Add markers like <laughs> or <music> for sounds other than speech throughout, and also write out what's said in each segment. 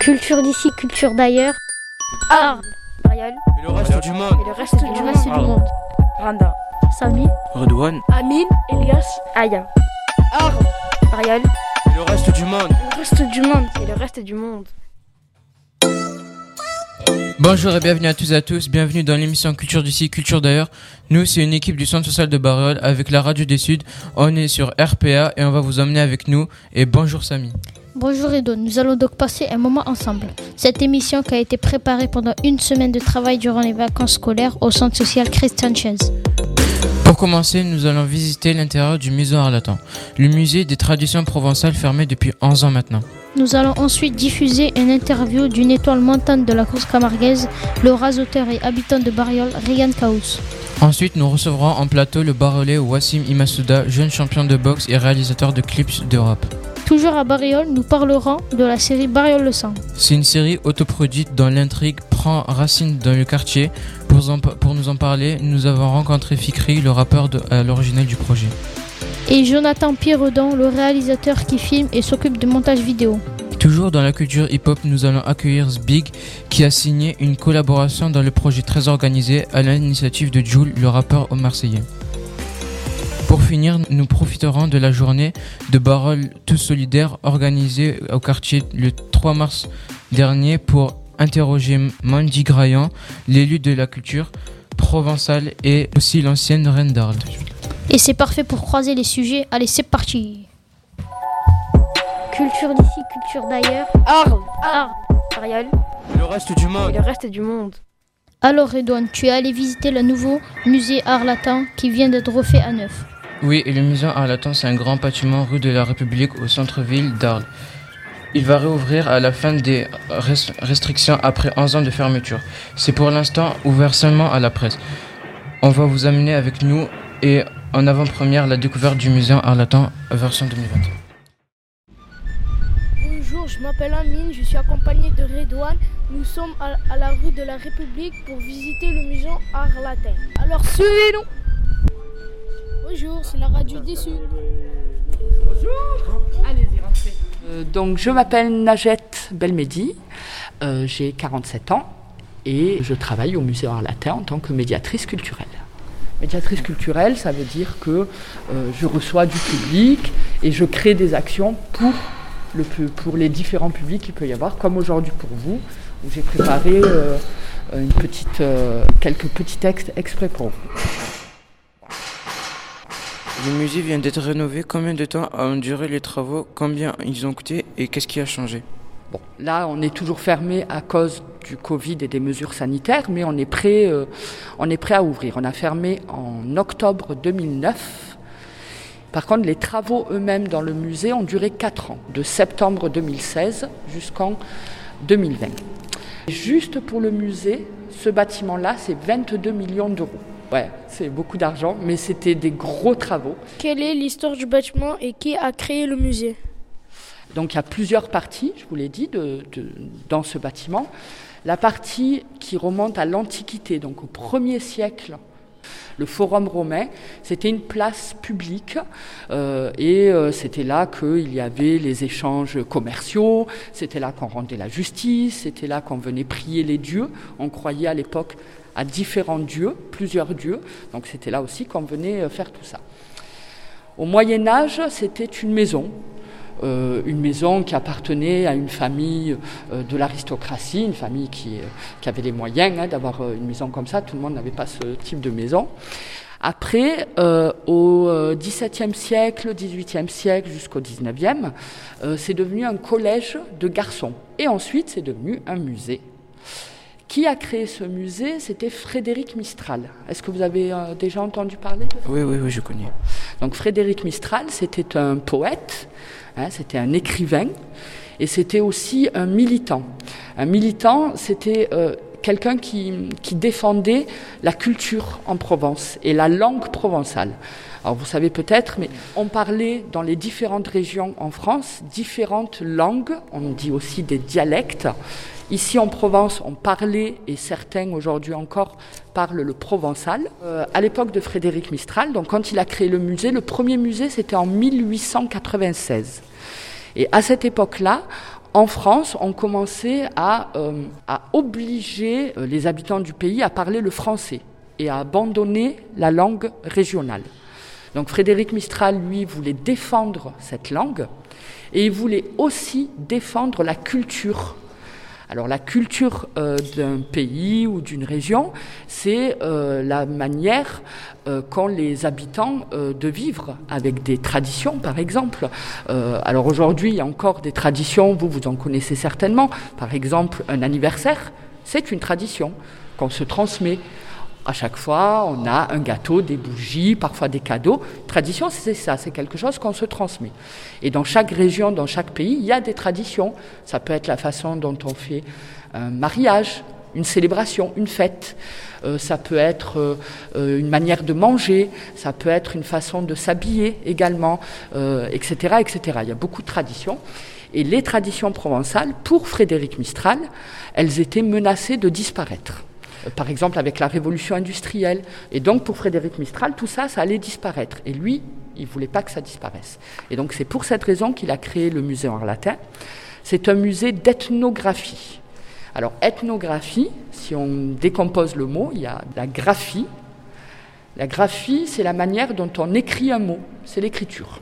Culture d'ici, culture d'ailleurs. Art. Marielle. Et le reste du monde. Et le reste du, Du monde. reste du monde. Randa. Samy. Redouane. Amine. Elias. Aya. Art. Marielle. Et le reste du monde. Le reste du monde. Et le reste du monde. Bonjour et bienvenue à tous et à tous, bienvenue dans l'émission Culture d'ici, Culture d'ailleurs. Nous, c'est une équipe du Centre social de Barriol avec la Radio des Suds. On est sur RPA et on va vous emmener avec nous. Et bonjour Samy. Bonjour Edo, nous allons donc passer un moment ensemble. Cette émission qui a été préparée pendant une semaine de travail durant les vacances scolaires au Centre social Christian Chaise. Pour commencer, nous allons visiter l'intérieur du musée Arlatan, le musée des traditions provençales fermé depuis 11 ans maintenant. Nous allons ensuite diffuser une interview d'une étoile montante de la course camarguaise, le rasoteur et habitant de Bariol, Ryan Kaous. Ensuite, nous recevrons en plateau le barolais Wassim Imasuda, jeune champion de boxe et réalisateur de clips d'Europe. Toujours à Bariol, nous parlerons de la série Bariol le sang. C'est une série autoproduite dont l'intrigue prend racine dans le quartier. Pour, en- pour nous en parler, nous avons rencontré Fikri, le rappeur de- à l'original du projet. Et Jonathan Pierredon, le réalisateur qui filme et s'occupe de montage vidéo. Toujours dans la culture hip-hop, nous allons accueillir Zbig qui a signé une collaboration dans le projet très organisé à l'initiative de Jules, le rappeur au Marseillais. Pour finir, nous profiterons de la journée de Barol Tous Solidaires organisée au quartier le 3 mars dernier pour interroger Mandy Graillan, l'élu de la culture provençale et aussi l'ancienne reine d'Arles. Et c'est parfait pour croiser les sujets. Allez, c'est parti Culture d'ici, culture d'ailleurs. Arles. Ah Marielle. Et le reste du Et monde. le reste du monde. Alors Edouane, tu es allé visiter le nouveau musée Arlatan qui vient d'être refait à neuf. Oui, et le musée Arlatan, c'est un grand bâtiment rue de la République au centre-ville d'Arles. Il va réouvrir à la fin des res- restrictions après 11 ans de fermeture. C'est pour l'instant ouvert seulement à la presse. On va vous amener avec nous et en avant-première la découverte du musée Arlatan version 2020. Bonjour, je m'appelle Amine, je suis accompagné de Redouane. Nous sommes à, la rue de la République pour visiter le musée Arlatin. Alors suivez-nous Bonjour, c'est la radio des Suds. Euh, donc, je m'appelle Najette Belmedi, euh, j'ai 47 ans et je travaille au musée Arlatin en tant que médiatrice culturelle. Médiatrice culturelle, ça veut dire que euh, je reçois du public et je crée des actions pour, le, pour les différents publics qu'il peut y avoir, comme aujourd'hui pour vous, où j'ai préparé euh, une petite, euh, quelques petits textes exprès pour vous. Le musée vient d'être rénové. Combien de temps ont duré les travaux? Combien ils ont coûté? Et qu'est-ce qui a changé? Bon, là, on est toujours fermé à cause du Covid et des mesures sanitaires, mais on est prêt, euh, on est prêt à ouvrir. On a fermé en octobre 2009. Par contre, les travaux eux-mêmes dans le musée ont duré 4 ans, de septembre 2016 jusqu'en 2020. Juste pour le musée, ce bâtiment-là, c'est 22 millions d'euros. Ouais, c'est beaucoup d'argent, mais c'était des gros travaux. Quelle est l'histoire du bâtiment et qui a créé le musée? Donc il y a plusieurs parties, je vous l'ai dit, de- de- dans ce bâtiment. La partie qui remonte à l'Antiquité, donc au 1er siècle, le Forum romain, c'était une place publique euh, et euh, c'était là qu'il y avait les échanges commerciaux, c'était là qu'on rendait la justice, c'était là qu'on venait prier les dieux. On croyait à l'époque à différents dieux, plusieurs dieux, donc c'était là aussi qu'on venait euh, faire tout ça. Au Moyen Âge, c'était une maison, euh, une maison qui appartenait à une famille euh, de l'aristocratie, une famille qui, euh, qui avait les moyens hein, d'avoir euh, une maison comme ça. Tout le monde n'avait pas ce type de maison. Après, euh, au euh, XVIIe siècle, XVIIIe siècle jusqu'au XIXe, euh, c'est devenu un collège de garçons. Et ensuite, c'est devenu un musée. Qui a créé ce musée? C'était Frédéric Mistral. Est-ce que vous avez euh, déjà entendu parler de Oui, oui, oui, je connais. donc Frédéric Mistral, c'était un poète, hein, c'était un écrivain, et c'était aussi un militant. Un militant, c'était euh, quelqu'un qui, qui défendait la culture en Provence et la langue provençale. Alors vous savez peut-être, mais on parlait dans les différentes régions en France différentes langues, on dit aussi des dialectes. Ici en Provence, on parlait, et certains aujourd'hui encore parlent le provençal. Euh, à l'époque de Frédéric Mistral, donc quand il a créé le musée, le premier musée c'était en 1896. Et à cette époque-là, en France, on commençait à, euh, à obliger euh, les habitants du pays à parler le français et à abandonner la langue régionale. Donc Frédéric Mistral, lui, voulait défendre cette langue et il voulait aussi défendre la culture alors la culture euh, d'un pays ou d'une région, c'est euh, la manière euh, qu'ont les habitants de vivre avec des traditions, par exemple. alors aujourd'hui, il y a encore des traditions, vous vous en connaissez certainement. Par exemple, un anniversaire, c'est une tradition qu'on se transmet. À chaque fois, on a un gâteau, des bougies, parfois des cadeaux. Tradition, c'est ça, c'est quelque chose qu'on se transmet. Et dans chaque région, dans chaque pays, il y a des traditions. Ça peut être la façon dont on fait un mariage, une célébration, une fête. Euh, ça peut être euh, euh, une manière de manger, ça peut être une façon de s'habiller également, etc., etc. Il y a beaucoup de traditions. Et les traditions provençales, pour Frédéric Mistral, elles étaient menacées de disparaître par exemple avec la révolution industrielle. Et donc pour Frédéric Mistral, tout ça, ça allait disparaître. Et lui, il ne voulait pas que ça disparaisse. Et donc c'est pour cette raison qu'il a créé le musée en latin. C'est un musée d'ethnographie. Alors ethnographie, si on décompose le mot, il y a la graphie. La graphie, c'est la manière dont on écrit un mot, c'est l'écriture.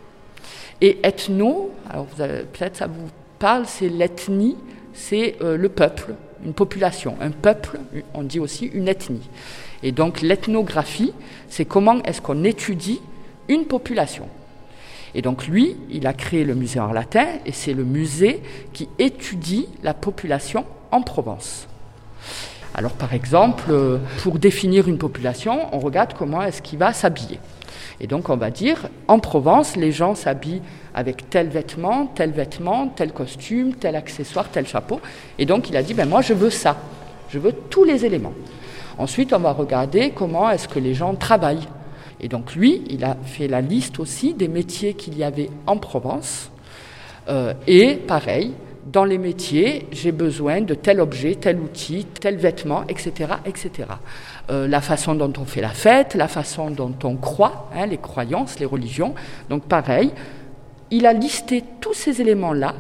Et ethno, alors peut-être ça vous parle, c'est l'ethnie, c'est euh, le peuple, une population, un peuple, on dit aussi une ethnie. Et donc l'ethnographie, c'est comment est-ce qu'on étudie une population. Et donc lui, il a créé le musée en latin, et c'est le musée qui étudie la population en Provence. Alors par exemple, euh, pour définir une population, on regarde comment est-ce qu'il va s'habiller. Et donc on va dire, en Provence, les gens s'habillent avec tel vêtement, tel vêtement, tel costume, tel accessoire, tel chapeau. Et donc il a dit, ben moi je veux ça, je veux tous les éléments. Ensuite, on va regarder comment est-ce que les gens travaillent. Et donc lui, il a fait la liste aussi des métiers qu'il y avait en Provence. Euh, et pareil, dans les métiers, j'ai besoin de tel objet, tel outil, tel vêtement, etc., etc. Euh, la façon dont on fait la fête, la façon dont on croit, hein, les croyances, les religions. Donc pareil, il a listé tous ces éléments-là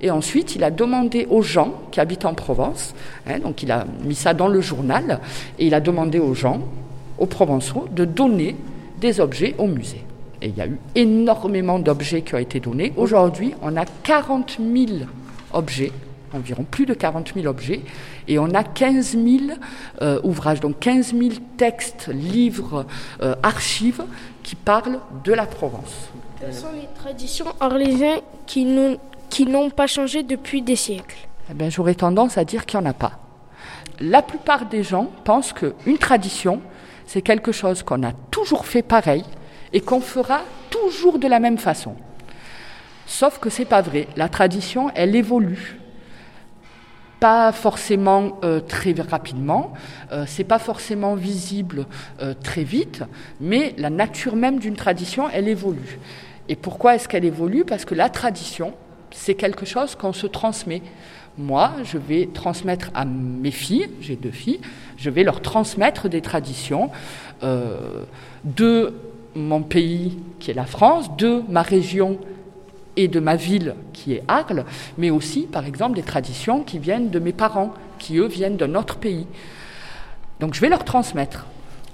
et ensuite il a demandé aux gens qui habitent en Provence, hein, donc il a mis ça dans le journal, et il a demandé aux gens, aux Provençaux, de donner des objets au musée. Et il y a eu énormément d'objets qui ont été donnés. Aujourd'hui, on a 40 000 objets, environ plus de 40 000 objets, et on a 15 000 euh, ouvrages, donc 15 000 textes, livres, euh, archives qui parlent de la Provence. Quelles sont les traditions arlésiennes qui n'ont pas changé depuis des siècles? Eh bien, J'aurais tendance à dire qu'il n'y en a pas. La plupart des gens pensent qu'une tradition, c'est quelque chose qu'on a toujours fait pareil et qu'on fera toujours de la même façon. Sauf que c'est pas vrai. La tradition, elle évolue. Pas forcément euh, très rapidement, euh, c'est pas forcément visible euh, très vite, mais la nature même d'une tradition, elle évolue. Et pourquoi est-ce qu'elle évolue? Parce que la tradition, c'est quelque chose qu'on se transmet. Moi, je vais transmettre à mes filles, j'ai deux filles, je vais leur transmettre des traditions de mon pays qui est la France, de ma région et de ma ville qui est Arles, mais aussi par exemple des traditions qui viennent de mes parents, qui eux viennent d'un autre pays. Donc je vais leur transmettre,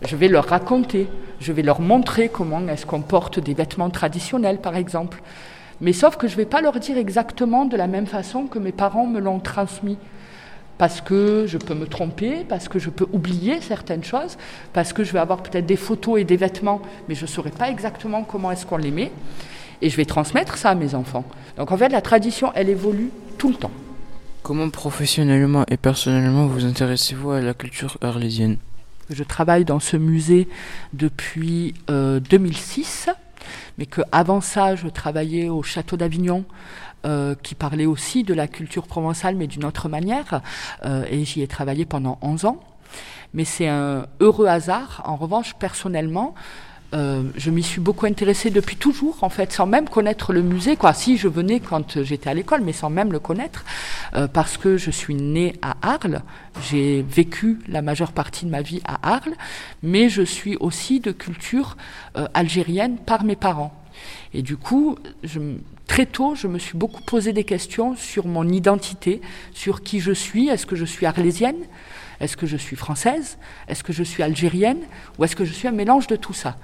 je vais leur raconter, je vais leur montrer comment est-ce qu'on porte des vêtements traditionnels par exemple. Mais sauf que je ne vais pas leur dire exactement de la même façon que mes parents me l'ont transmis. Parce que je peux me tromper, parce que je peux oublier certaines choses, parce que je vais avoir peut-être des photos et des vêtements, mais je ne saurais pas exactement comment est-ce qu'on les met et je vais transmettre ça à mes enfants. Donc en fait, la tradition, elle évolue tout le temps. Comment professionnellement et personnellement vous intéressez-vous à la culture arlésienne? Je travaille dans ce musée depuis 2006, euh, mais qu'avant ça, je travaillais au château d'Avignon. Euh, qui parlait aussi de la culture provençale, mais d'une autre manière, euh, et j'y ai travaillé pendant 11 ans. Mais c'est un heureux hasard. En revanche, personnellement, euh, je m'y suis beaucoup intéressée depuis toujours, en fait, sans même connaître le musée. Quoi. Si je venais quand j'étais à l'école, mais sans même le connaître, euh, parce que je suis née à Arles, j'ai vécu la majeure partie de ma vie à Arles, mais je suis aussi de culture euh, algérienne par mes parents. Et du coup, je, très tôt, je me suis beaucoup posé des questions sur mon identité, sur qui je suis. Est-ce que je suis arlésienne? Est-ce que je suis française? Est-ce que je suis algérienne? Ou est-ce que je suis un mélange de tout ça?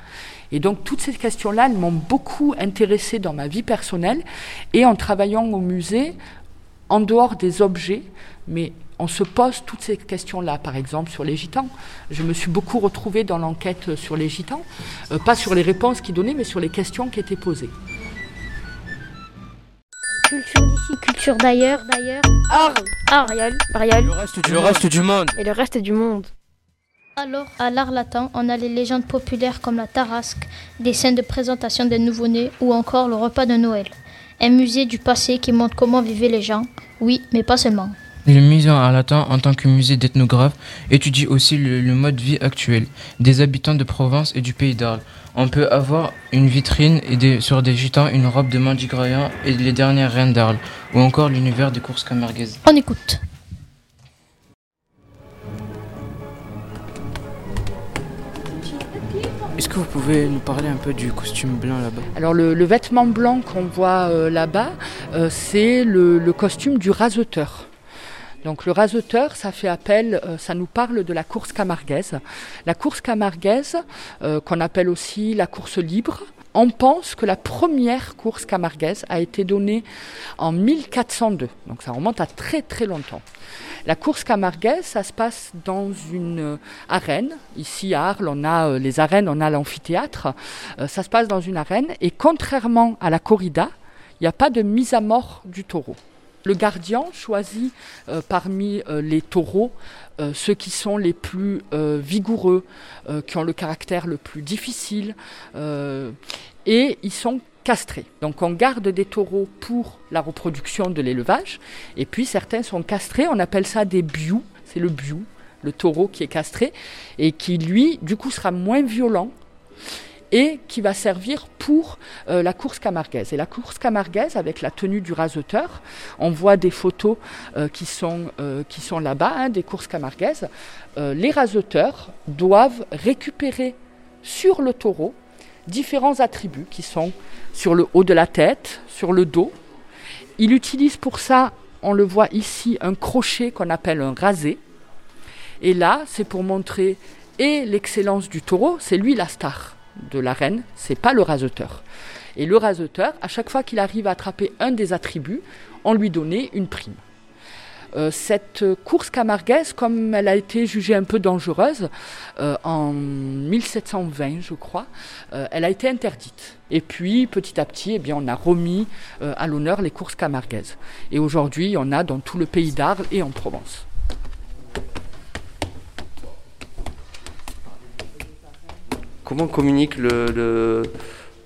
Et donc toutes ces questions-là, elles m'ont beaucoup intéressée dans ma vie personnelle et en travaillant au musée, en dehors des objets, mais on se pose toutes ces questions-là, par exemple sur les gitans. Je me suis beaucoup retrouvée dans l'enquête sur les gitans, euh, pas sur les réponses qu'ils donnaient, mais sur les questions qui étaient posées. Culture d'ici, culture d'ailleurs, d'ailleurs. Arles. Ariel. Ariel. Le reste du, le reste du monde. Et le reste du monde. Alors, à l'art latin, on a les légendes populaires comme la tarasque, des scènes de présentation des nouveau-nés ou encore le repas de Noël. Un musée du passé qui montre comment vivaient les gens, oui, mais pas seulement. Le musée art latin, en tant que musée d'ethnographe, étudie aussi le, le mode de vie actuel des habitants de Provence et du pays d'Arles. On peut avoir une vitrine et des- sur des gitans une robe de Mandigrayan et les dernières reines d'Arles, ou encore l'univers des courses camarguaises. On écoute. Est-ce que vous pouvez nous parler un peu du costume blanc là-bas? Alors le, le vêtement blanc qu'on voit euh, là-bas, euh, c'est le, le costume du raseteur. Donc le raseteur, ça fait appel, euh, ça nous parle de la course camarguaise. La course camarguaise, euh, qu'on appelle aussi la course libre, on pense que la première course camarguaise a été donnée en 1402. Donc ça remonte à très très longtemps. La course camarguaise, ça se passe dans une euh, arène. Ici à Arles, on a euh, les arènes, on a l'amphithéâtre. Ça se passe dans une arène et contrairement à la corrida, il n'y a pas de mise à mort du taureau. Le gardien choisit euh, parmi euh, les taureaux euh, ceux qui sont les plus vigoureux, qui ont le caractère le plus difficile, et ils sont castrés. Donc on garde des taureaux pour la reproduction de l'élevage, et puis certains sont castrés, on appelle ça des bious, c'est le biou, le taureau qui est castré, et qui lui, du coup, sera moins violent et qui va servir pour euh, la course camarguaise. Et la course camarguaise, avec la tenue du raseteur, on voit des photos euh, qui sont, euh, sont là-bas, hein, des courses camarguaises. Les raseteurs doivent récupérer sur le taureau différents attributs qui sont sur le haut de la tête, sur le dos. Il utilise pour ça, on le voit ici, un crochet qu'on appelle un rasé. Et là, c'est pour montrer et l'excellence du taureau, c'est lui la star de l'arène, c'est pas le raseteur. Et le raseteur, à chaque fois qu'il arrive à attraper un des attributs, on lui donnait une prime. Euh, cette course camarguaise, comme elle a été jugée un peu dangereuse euh, en 1720, je crois, euh, elle a été interdite. Et puis, petit à petit, eh bien, on a remis à l'honneur les courses camarguaises. Et aujourd'hui, en a dans tout le pays d'Arles et en Provence. Comment communique le, le,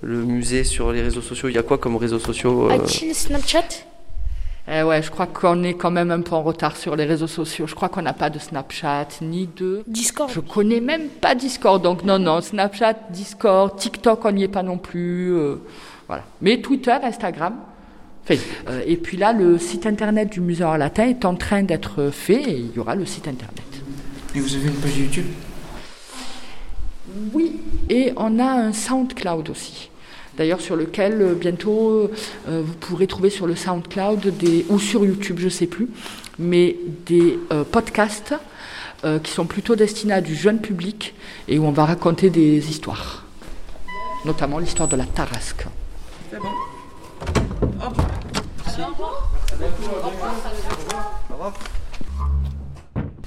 le musée sur les réseaux sociaux? Il y a quoi comme réseaux sociaux euh, A-t-il Snapchat? Eh ouais, je crois qu'on est quand même un peu en retard sur les réseaux sociaux. Je crois qu'on n'a pas de Snapchat ni de. Discord Je connais même pas Discord, donc non, non, Snapchat, Discord, TikTok, on n'y est pas non plus. euh, voilà. Mais Twitter, Instagram. fait. Euh, et puis là, le site internet du Musée Art Latin est en train d'être fait et il y aura le site internet. Et vous avez une page YouTube? Oui, et on a un SoundCloud aussi. D'ailleurs, sur lequel euh, bientôt euh, vous pourrez trouver sur le SoundCloud des, ou sur YouTube, je ne sais plus, mais des euh, podcasts euh, qui sont plutôt destinés à du jeune public et où on va raconter des histoires, notamment l'histoire de la Tarasque.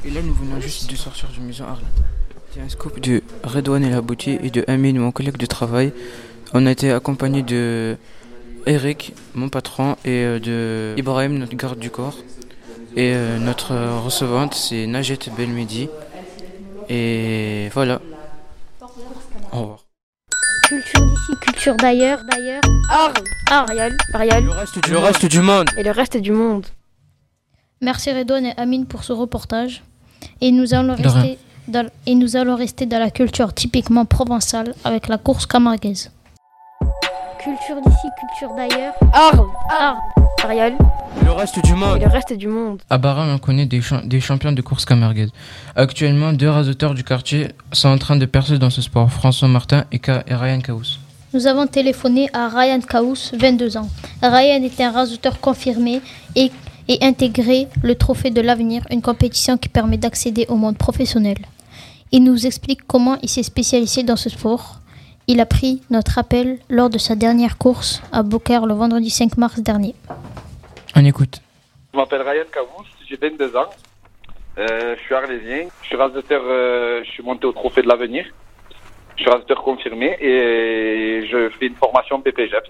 Et là, nous venons juste de sortir du musée Arles. C'est un scoop de Redouane et la Boutie et de Amine, mon collègue de travail. On a été accompagné de Eric, mon patron, et euh, de Ibrahim, notre garde du corps. Et euh, notre recevante, c'est Najet Belmedi. Et voilà. Au revoir. Culture d'ici, culture d'ailleurs, d'ailleurs. Arles. Ariel. Ariel. Le reste du, le reste du monde. Et le reste du monde. Merci Redouane et Amine pour ce reportage. Et nous allons rester dans, et nous allons rester dans la culture typiquement provençale avec la course camarguaise. Culture d'ici, culture d'ailleurs. Arles. Arles. Ariel. Le reste du Et monde. le reste du monde. À Baran, on connaît des, cha- des champions de course camarguaise. Actuellement, deux raseteurs du quartier sont en train de percer dans ce sport, François Martin et, Ka- et Ryan Kaous. Nous avons téléphoné à Ryan Kaous, 22 ans. Ryan est un rasoteur confirmé et, et intégré le Trophée de l'avenir, une compétition qui permet d'accéder au monde professionnel. Il nous explique comment il s'est spécialisé dans ce sport. Il a pris notre appel lors de sa dernière course à Beaucaire le vendredi 5 mars dernier. On écoute. Je m'appelle Ryan Cavous, j'ai 22 ans. Euh, je suis arlésien. Je suis raseteur, euh, je suis monté au Trophée de l'Avenir. Je suis raseteur confirmé et je fais une formation PPGF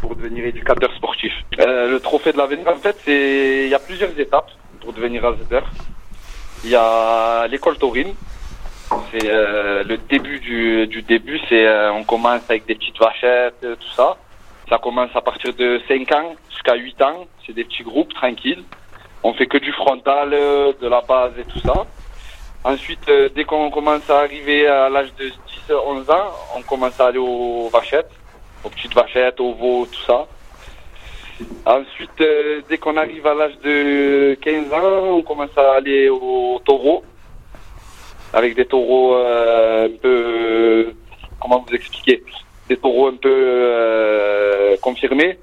pour devenir éducateur sportif. Euh, le Trophée de l'Avenir, en fait, c'est il y a plusieurs étapes pour devenir raseteur. Il y a l'école taurine. C'est euh, le début du, début. C'est euh, on commence avec des petites vachettes, tout ça. Ça commence à partir de 5 ans jusqu'à 8 ans. C'est des petits groupes tranquilles. On fait que du frontal, de la base et tout ça. Ensuite, dès qu'on commence à arriver à l'âge de 10-11 ans, on commence à aller aux vachettes, petites vachettes, aux tout ça. Ensuite, euh, dès qu'on arrive à l'âge de 15 ans, on commence à aller aux taureaux, avec des taureaux euh, un peu, comment vous expliquer, des taureaux un peu euh, confirmés,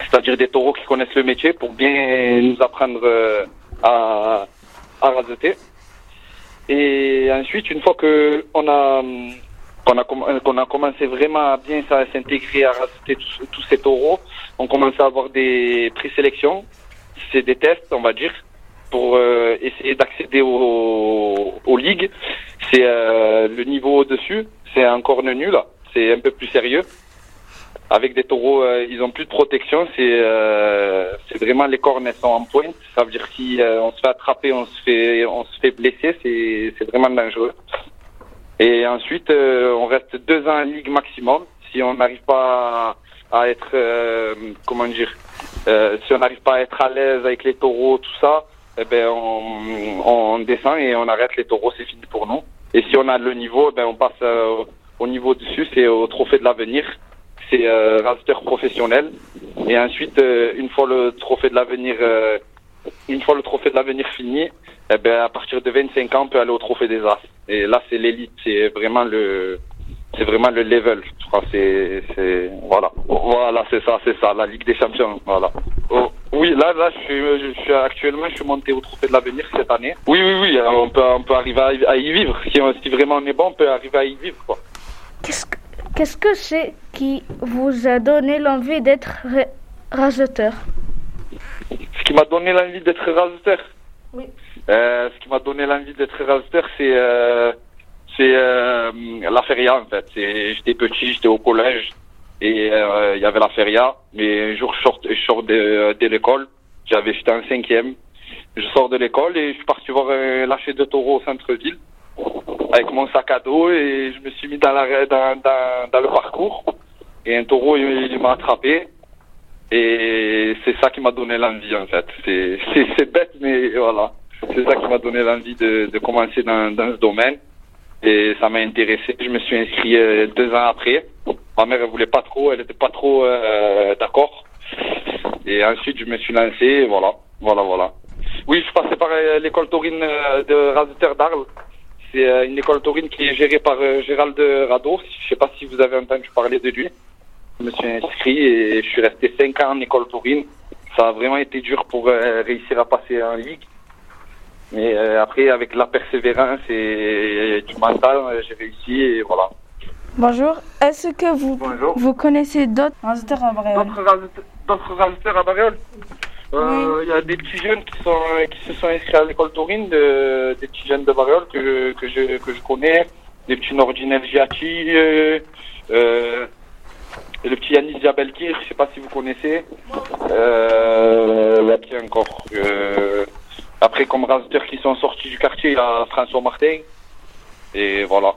c'est-à-dire des taureaux qui connaissent le métier pour bien nous apprendre à, à raseter. Et ensuite, une fois que on a qu'on a, comm- qu'on a commencé vraiment à bien s'intégrer à raseter tous, ces taureaux, on commence à avoir des présélections, c'est des tests, on va dire, pour euh, essayer d'accéder aux, aux ligues. C'est euh, le niveau au-dessus, c'est un corne nul, c'est un peu plus sérieux. Avec des taureaux, euh, ils ont plus de protection, c'est euh, c'est vraiment les cornes elles sont en pointe. Ça veut dire si euh, on se fait attraper, on se fait on se fait blesser, c'est vraiment dangereux. Et ensuite, euh, on reste deux ans en ligue maximum. Si on n'arrive pas à, être, euh, comment dire, euh, si on n'arrive pas à être à l'aise avec les taureaux, tout ça, eh ben on, on descend et on arrête les taureaux, c'est fini pour nous. Et si on a le niveau, eh ben on passe euh, au niveau dessus, c'est au trophée de l'avenir. C'est euh, raseteur professionnel. Et ensuite, euh, une fois le trophée de l'avenir, une fois le trophée de l'avenir fini, eh ben à partir de 25 ans, on peut aller au trophée des As. Et là, c'est l'élite, c'est vraiment le, c'est vraiment le level. C'est, c'est, voilà, voilà, c'est ça, c'est ça, la Ligue des Champions, voilà. Oh, oui, là, là, je suis, actuellement, je suis monté au trophée de l'avenir cette année. Oui, oui, oui, euh, on peut, on peut arriver à, y- vivre. Si, on- si vraiment on est bon, on peut arriver à y vivre, quoi. Qu'est-ce que- Qu'est-ce que c'est qui vous a donné l'envie d'être ra- raseteur m'a donné l'envie d'être raseteur. Oui. Euh, ce qui m'a donné l'envie d'être raseteur, c'est euh, c'est euh, la feria en fait. J'étais petit, j'étais au collège et il y avait la feria. Mais un jour, je sors, je sors de, de l'école. J'avais, j'étais en cinquième. Je sors de l'école et je suis parti voir un lâcher de taureaux au centre-ville avec mon sac à dos et je me suis mis dans, la, dans, dans, dans le parcours. Et un taureau, il, il m'a attrapé. Et c'est ça qui m'a donné l'envie en fait. <laughs> C'est bête mais voilà. C'est ça qui m'a donné l'envie de, commencer dans, ce domaine. Et ça m'a intéressé. Je me suis inscrit euh, deux ans après. Ma mère elle voulait pas trop, elle était pas trop euh, d'accord. Et ensuite je me suis lancé. Voilà, voilà, voilà. Oui, je passais par euh, l'école taurine de Raseteur d'Arles. C'est une école taurine qui est gérée par Gérald Rado. Je sais pas si vous avez entendu parler de lui. Je me suis inscrit et je suis resté 5 ans en école taurine. Ça a vraiment été dur pour euh, réussir à passer en ligue. Mais euh, après, avec la persévérance et du mental, euh, j'ai réussi et voilà. Bonjour, est-ce que vous, Bonjour. vous connaissez d'autres raseteurs à D'autres raseteurs à Bariol Euh, Il y a des petits jeunes qui, sont, qui se sont inscrits à l'école taurine, de, des petits jeunes de Bariol que je, que je, que je connais, des petits Nordinel Giatti, euh, et le petit Yanis Diabelkir, je sais pas si vous connaissez. Euh, il y a qui encore euh, Après, comme raseteurs qui sont sortis du quartier, il y a François Martin. Et voilà.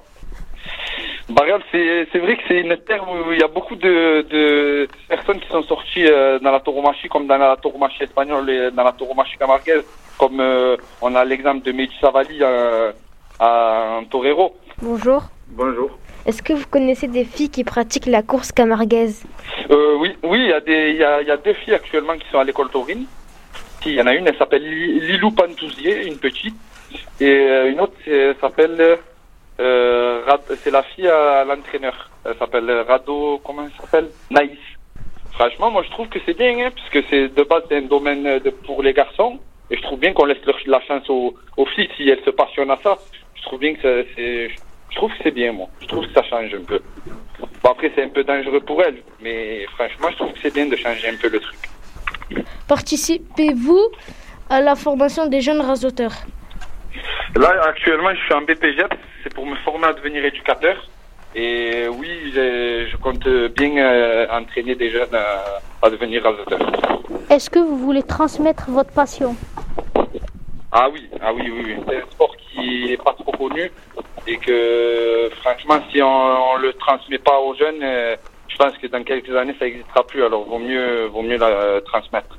Bariol, c'est c'est vrai que c'est une terre où il y a beaucoup de, de personnes qui sont sorties euh, dans la tauromachie, comme dans la tauromachie espagnole et dans la tauromachie camarguaise, comme euh, on a l'exemple de Mehdi Savali euh, à un torero. Bonjour. Bonjour. Est-ce que vous connaissez des filles qui pratiquent la course camarguaise Euh, oui, oui, il y a deux filles actuellement qui sont à l'école taurine. Il y en a une, elle s'appelle Li- Lilou Pantouzier, une petite, et euh, une autre, s'appelle, euh, c'est la fille à l'entraîneur. Elle s'appelle Rado, comment elle s'appelle? Naïs. Franchement, moi je trouve que c'est bien, hein, puisque c'est de base un domaine pour les garçons, et je trouve bien qu'on laisse la chance aux, aux filles si elles se passionnent à ça. Je trouve bien que c'est, je trouve que c'est bien, moi. Je trouve que ça change un peu. Bon après c'est un peu dangereux pour elles, mais franchement je trouve que c'est bien de changer un peu le truc. Participez-vous à la formation des jeunes rasoteurs? Là, actuellement, je suis en BPGEP. C'est pour me former à devenir éducateur. Et oui, je compte bien euh, entraîner des jeunes à, à devenir rasoteurs. Est-ce que vous voulez transmettre votre passion? Ah oui, ah oui, oui, oui. C'est un sport qui n'est pas trop connu. Et que, franchement, si on, ne le transmet pas aux jeunes, euh, je pense que dans quelques années, ça n'existera plus. Alors, vaut mieux, vaut mieux la euh, transmettre.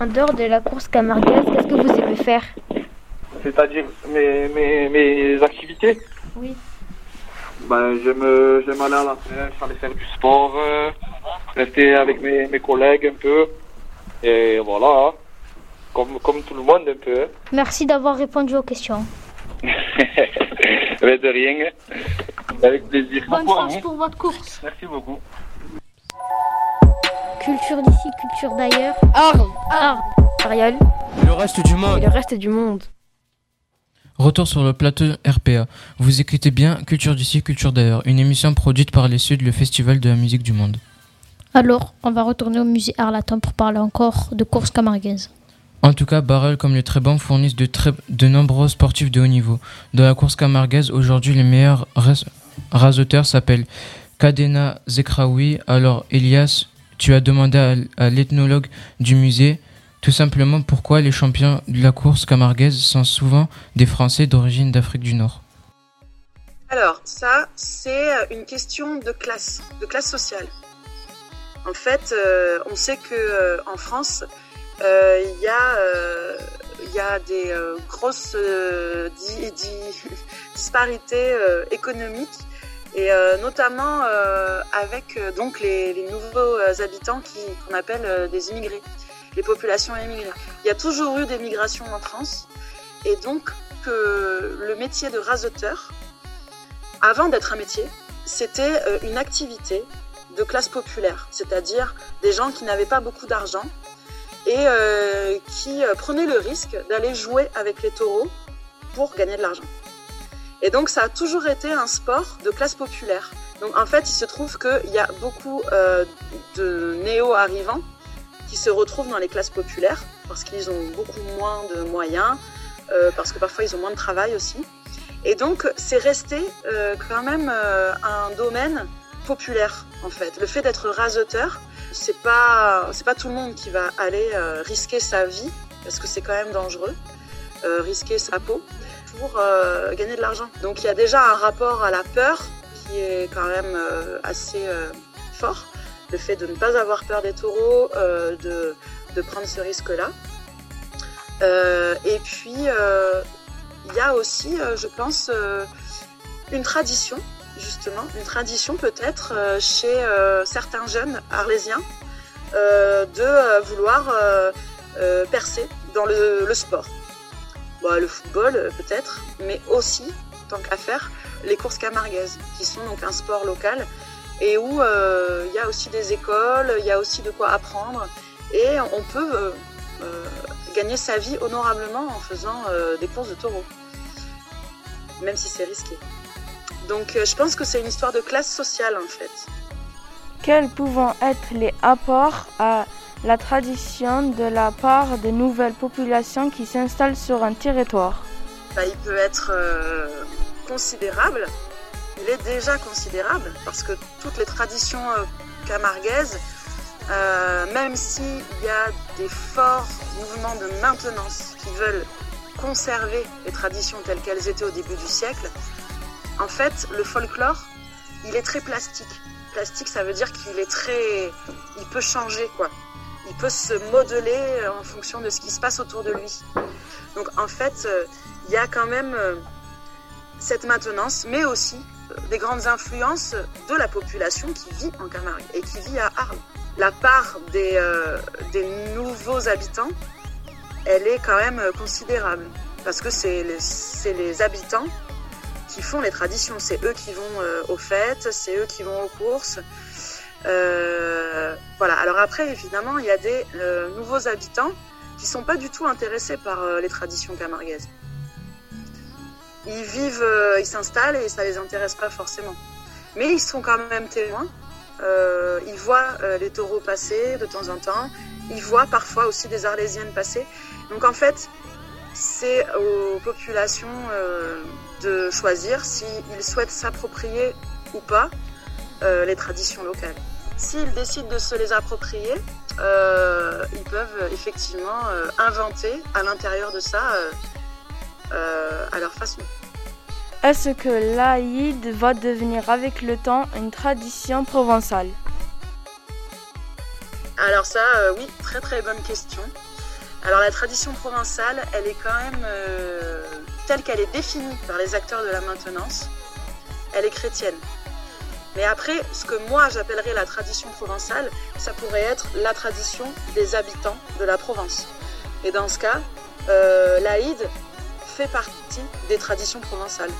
En dehors de la course camarguaise, qu'est-ce que vous aimez faire? C'est-à-dire mes, mes, mes activités? Oui. Ben, j'aime, j'aime aller à la pêche, aller faire du sport, euh, rester avec mes, mes collègues un peu. Et voilà. Comme, comme tout le monde un peu. hein. Merci d'avoir répondu aux questions. <laughs> Mais de rien, avec plaisir. Bonne chance hein. pour votre course. Merci beaucoup. Culture d'ici, culture d'ailleurs. Arles Arles. Ariel Le reste du et monde. le reste du monde. Retour sur le plateau RPA. Vous écoutez bien Culture d'ici, culture d'ailleurs, une émission produite par les Suds, le festival de la musique du monde. Alors, on va retourner au musée Arlatan pour parler encore de course camarguaise. En tout cas, Barrel comme le Treban fournissent de, très, de nombreux sportifs de haut niveau. Dans la course camarguaise, aujourd'hui, les meilleurs ras- rasoteurs s'appellent Kadena Zekraoui. Alors, Elias, tu as demandé à, l'ethnologue du musée tout simplement pourquoi les champions de la course camarguaise sont souvent des Français d'origine d'Afrique du Nord? Alors, ça, c'est euh, une question de classe, de classe sociale. En fait, euh, on sait que euh, en France, il y, a, euh, il y a des euh, grosses euh, di- di- <laughs> disparités euh, économiques. Et euh, notamment euh, avec euh, donc les, nouveaux euh, habitants qu'on appelle euh, des immigrés, les populations immigrées. Il y a toujours eu des migrations en France. Et donc le métier de raseteur avant d'être un métier, c'était euh, une activité de classe populaire, c'est-à-dire des gens qui n'avaient pas beaucoup d'argent et euh, qui euh, prenaient le risque d'aller jouer avec les taureaux pour gagner de l'argent. Et donc ça a toujours été un sport de classe populaire. Donc en fait, il se trouve qu'il y a beaucoup euh, de néo-arrivants qui se retrouvent dans les classes populaires parce qu'ils ont beaucoup moins de moyens, euh, parce que parfois ils ont moins de travail aussi. Et donc, c'est resté euh, quand même euh, un domaine populaire, en fait. Le fait d'être raseteur, c'est pas, c'est pas tout le monde qui va aller euh, risquer sa vie, parce que c'est quand même dangereux, euh, risquer sa peau pour euh, gagner de l'argent. Donc, il y a déjà un rapport à la peur qui est quand même assez fort. Le fait de ne pas avoir peur des taureaux, de, de prendre ce risque-là. Et puis, il y a aussi, je pense, une tradition, justement, une tradition peut-être euh, chez euh, certains jeunes arlésiens euh, de vouloir percer dans le, sport. Bon, le football peut-être, mais aussi, tant qu'à faire, les courses camarguaises, qui sont donc un sport local et où il y a aussi des écoles, il y a aussi de quoi apprendre et on peut gagner sa vie honorablement en faisant des courses de taureaux, même si c'est risqué. Donc euh, je pense que c'est une histoire de classe sociale en fait. Quels pouvant être les apports à la tradition de la part des nouvelles populations qui s'installent sur un territoire? Bah, il peut être euh, considérable, il est déjà considérable parce que toutes les traditions euh, camarguaises, euh, même s'il y a des forts mouvements de maintenance qui veulent conserver les traditions telles qu'elles étaient au début du siècle, en fait, le folklore, il est très plastique. Plastique, ça veut dire qu'il est très. Il peut changer, quoi. Il peut se modeler en fonction de ce qui se passe autour de lui. Donc, en fait, euh, il y a quand même euh, cette maintenance, mais aussi euh, des grandes influences de la population qui vit en Camargue et qui vit à Arles. La part des, euh, nouveaux habitants, elle est quand même euh, considérable parce que c'est les habitants qui font les traditions. C'est eux qui vont aux fêtes, c'est eux qui vont aux courses. voilà. Alors après, évidemment, il y a des nouveaux habitants qui sont pas du tout intéressés par les traditions camarguaises. Ils vivent, ils s'installent et ça les intéresse pas forcément. Mais ils sont quand même témoins. Euh, ils voient euh, les taureaux passer de temps en temps. Ils voient parfois aussi des arlésiennes passer. Donc en fait, c'est aux populations euh, de choisir s'ils souhaitent s'approprier ou pas les traditions locales. S'ils décident de se les approprier, ils peuvent effectivement inventer à l'intérieur de ça à leur façon. Est-ce que l'Aïd va devenir avec le temps une tradition provençale? Alors ça, euh, oui, très très bonne question. Alors la tradition provençale, elle est quand même euh, telle qu'elle est définie par les acteurs de la maintenance, elle est chrétienne. Mais après, ce que moi j'appellerais la tradition provençale, ça pourrait être la tradition des habitants de la Provence. Et dans ce cas, euh, l'Aïd fait partie des traditions provençales.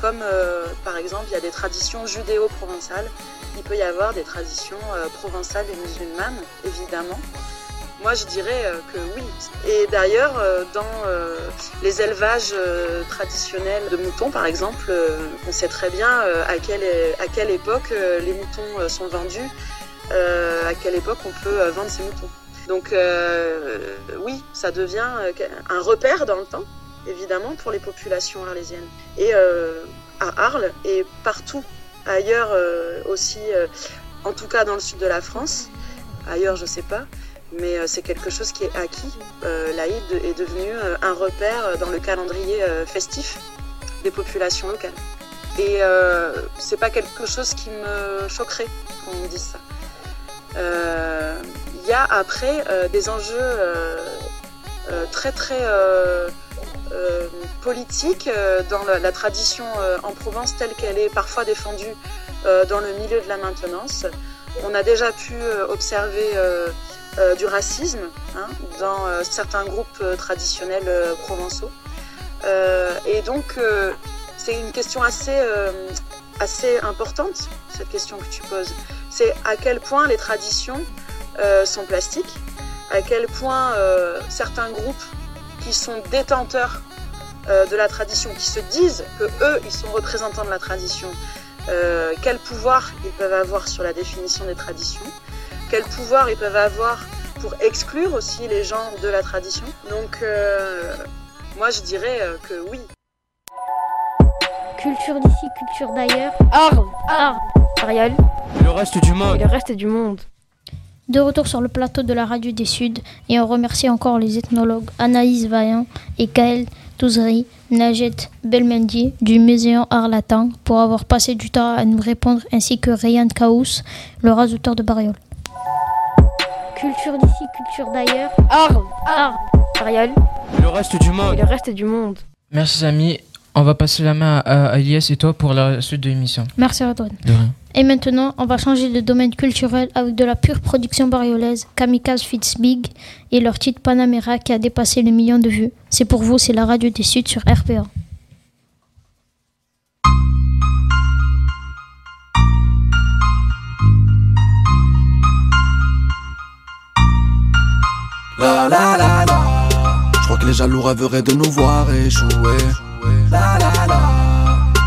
Comme euh, par exemple, il y a des traditions judéo-provençales, il peut y avoir des traditions euh, provençales et musulmanes, évidemment. Moi, je dirais euh, que oui. Et d'ailleurs, dans les élevages traditionnels de moutons, par exemple, on sait très bien à quelle, à quelle époque les moutons sont vendus, à quelle époque on peut vendre ces moutons. Donc oui, ça devient un repère dans le temps évidemment, pour les populations arlésiennes. Et euh, à Arles et partout ailleurs euh, aussi, euh, en tout cas dans le sud de la France, ailleurs je sais pas, mais c'est quelque chose qui est acquis. L'Aïd est devenu un repère dans le calendrier festif des populations locales. Et c'est pas quelque chose qui me choquerait qu'on me dise ça. Il y a après des enjeux très très euh, politique euh, dans la, tradition euh, en Provence telle qu'elle est parfois défendue dans le milieu de la maintenance. On a déjà pu observer du racisme hein, dans certains groupes traditionnels provençaux. et donc, c'est une question assez, assez importante, cette question que tu poses. C'est à quel point les traditions sont plastiques, à quel point certains groupes qui sont détenteurs euh, de la tradition, qui se disent que eux, ils sont représentants de la tradition, euh, quel pouvoir ils peuvent avoir sur la définition des traditions, quel pouvoir ils peuvent avoir pour exclure aussi les gens de la tradition. Donc, euh, moi, je dirais que oui. Culture d'ici, culture d'ailleurs. Arles, Arles, Ariel. le reste du monde. Et le reste du monde. De retour sur le plateau de la Radio des Suds, et on remercie encore les ethnologues Anaïs Vaillant et Gaël Touzeri, Najet Belmendi du Muséum Arlatan pour avoir passé du temps à nous répondre, ainsi que Rayan Kaous, le rasoteur de Bariol. Culture d'ici, culture d'ailleurs. Arles, Arles, Ariel. le reste du monde. Et le reste du monde. Merci amis, on va passer la main à, Elias et toi pour la suite de l'émission. Merci à toi. De rien. Et maintenant, on va changer de domaine culturel avec de la pure production bariolaise, Kamikaze Fits Big et leur titre Panamera qui a dépassé le million de vues. C'est pour vous, c'est la radio des Suds sur RPA. La la la la Je crois que les jaloux rêveraient de nous voir échouer La la la